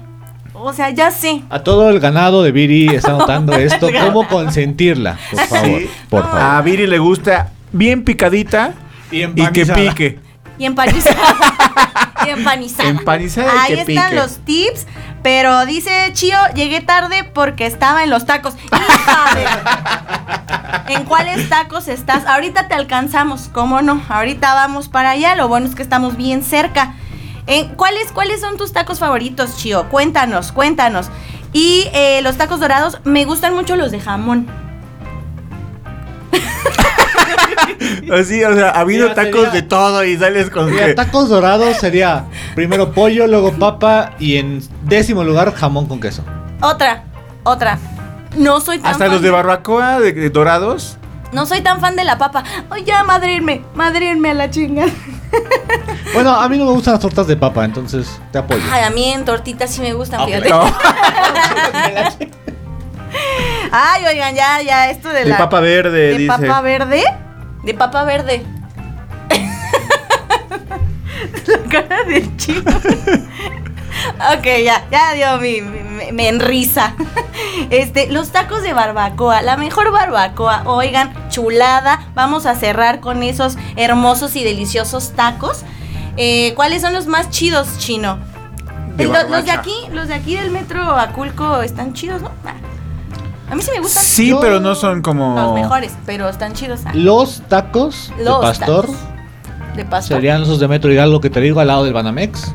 O sea, ya sé. A todo el ganado de Viri está notando esto. ¿Cómo consentirla? Por favor. Sí. Por favor. A Viri le gusta bien picadita Y y que pique. Y empanizada. y empanizada. Empanizada y Ahí que están pique. los tips. Pero dice Chío, llegué tarde porque estaba en los tacos. ¿En cuáles tacos estás? Ahorita te alcanzamos, ¿cómo no? Ahorita vamos para allá. Lo bueno es que estamos bien cerca. ¿En ¿cuáles, ¿Cuáles son tus tacos favoritos, Chío? Cuéntanos, cuéntanos. Y eh, los tacos dorados, me gustan mucho los de jamón. Así, o sea, ha habido Mira, tacos sería- de todo y sales con Mira, que. tacos dorados sería primero pollo, luego papa y en décimo lugar jamón con queso. Otra, otra. No soy tan Hasta fan los de barbacoa de, de dorados. No soy tan fan de la papa. Ay, ya, madrenme, madrenme a la chinga. Bueno, a mí no me gustan las tortas de papa, entonces te apoyo. Ay, a mí en tortitas sí me gustan, Ah, fíjate. No, Ay, oigan, ya, ya, esto de, de la. papa verde, ¿De dice. papa verde? De papa verde. la cara del chico. ok, ya, ya dio mi, mi- me enrisa. Este, los tacos de barbacoa, la mejor barbacoa, oigan, chulada. Vamos a cerrar con esos hermosos y deliciosos tacos. Eh, ¿Cuáles son los más chidos, chino? De Lo- los de aquí, los de aquí del metro Aculco están chidos, ¿no? Ah. A mí sí me gustan. Sí, Yo- pero no son como. Los mejores, pero están chidos. ah. Los tacos Los de pastor tacos De pastor. serían esos de Metro Hidalgo que te digo al lado del Banamex.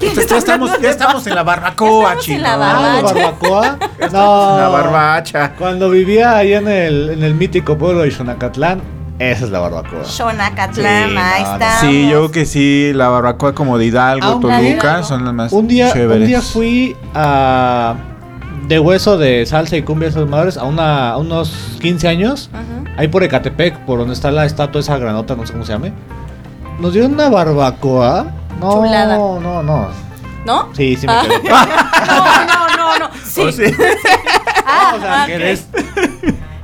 Ya, ya estamos, ya estamos en la barbacoa, estamos en chino. la Ah, la barbacoa. No. La barbacha. Cuando vivía ahí en el, en el mítico pueblo de Xonacatlán, esa es la barbacoa. Xonacatlán, Sí, ahí no, no. está. Sí, yo creo que sí, la barbacoa como de Hidalgo, Aunque- Toluca, son las más Un día, chéveres. un día fui a de hueso de salsa y cumbia de madres a, una, a unos 15 años. Ahí por Ecatepec, por donde está la estatua esa granota, no sé cómo se llame. Nos dieron una barbacoa. No, Chulada. no, no. ¿No? Sí, sí me Ah. quedé. No, no, no, no. Sí. Oh, sí. Ah, O sea, ok. que eres-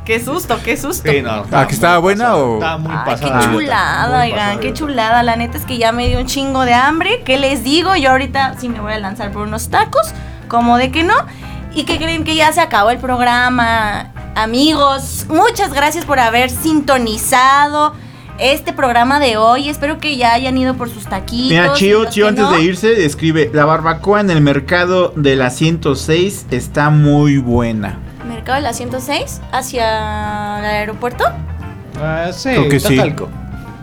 Qué susto, qué susto. Sí, no, Ah, que estaba buena pasada, o- Estaba muy Ay, pasada. qué chulada, oigan, qué chulada. La neta es que ya me dio un chingo de hambre. ¿Qué les digo? Yo ahorita sí me voy a lanzar por unos tacos, como de que no. ¿Y que creen que ya se acabó el programa? Amigos, muchas gracias por haber sintonizado este programa de hoy. Espero que ya hayan ido por sus taquitos. Mira, Chío que antes no, de irse escribe, la barbacoa en el mercado de la 106 está muy buena. Mercado de la 106 hacia el aeropuerto. Ah, sí, Creo que sí. Tacalco.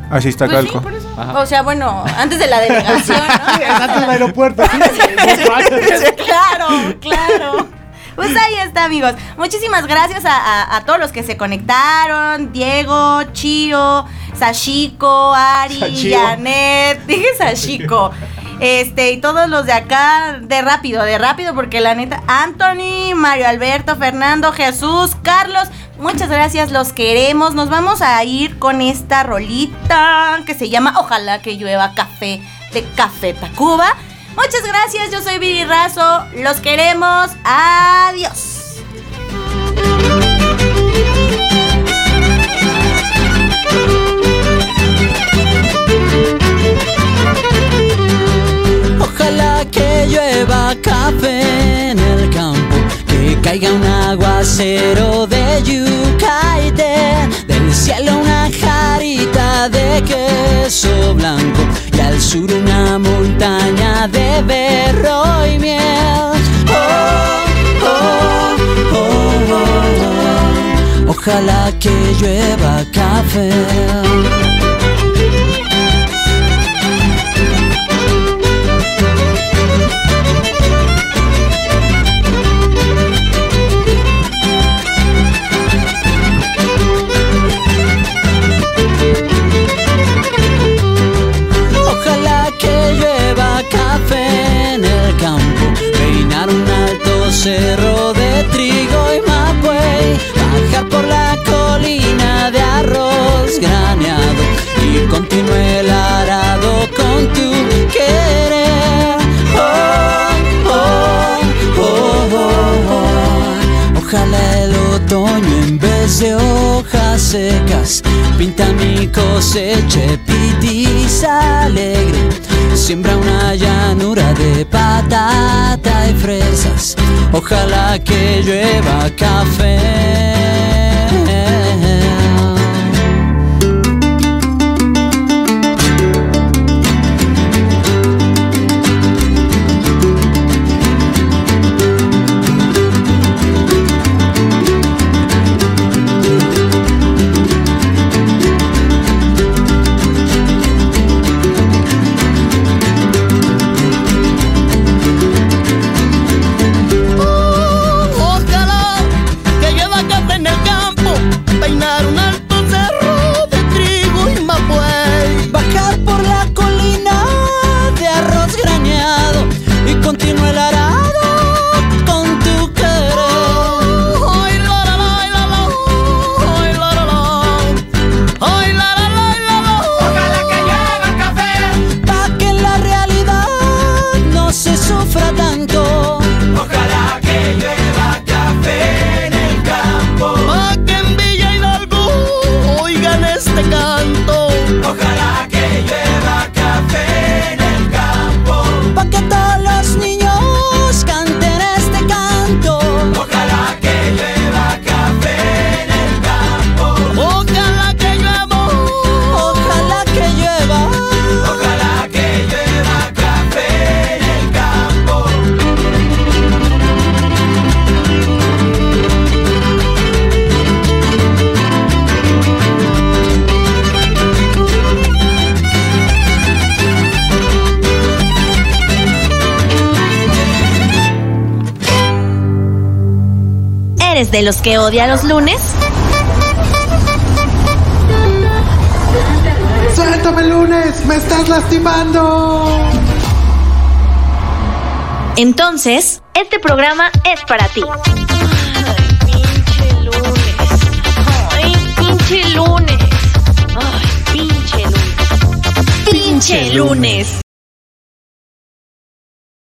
Así está Pues sí, Calco. por eso. Ajá. O sea, bueno, antes de la delegación, ¿no? Sí, es antes del aeropuerto. claro, claro. Pues ahí está, amigos. Muchísimas gracias a, a- a todos los que se conectaron. Diego, Chio, Sashiko, Ari, Sachio. Janet. Dije Sashiko. Este, y todos los de acá, de rápido, de rápido, porque la neta, Anthony, Mario Alberto, Fernando, Jesús, Carlos, muchas gracias, los queremos. Nos vamos a ir con esta rolita que se llama Ojalá que llueva café de Café Tacuba. Muchas gracias, yo soy Viri Razo, los queremos, adiós. Ojalá que llueva café en el campo, que caiga un aguacero de yuca y té, del cielo una jarita de queso blanco y al sur una montaña de berro y miel. Oh, oh, oh, oh, oh. Ojalá que llueva café. Cerro de trigo y mapuey, bajar por la colina de arroz graneado y continúe el arado con tu querer. Oh, oh, oh, oh, oh. Ojalá el otoño en vez de hojas secas pinta mi cosecha pitiza alegre. Siembra una llanura de patata y fresas. Ojalá que llueva café. De los que odia los lunes? ¡Suéltame lunes! ¡Me estás lastimando! Entonces, este programa es para ti. Pinche lunes. Ay, pinche lunes. Ay, pinche lunes. Pinche lunes.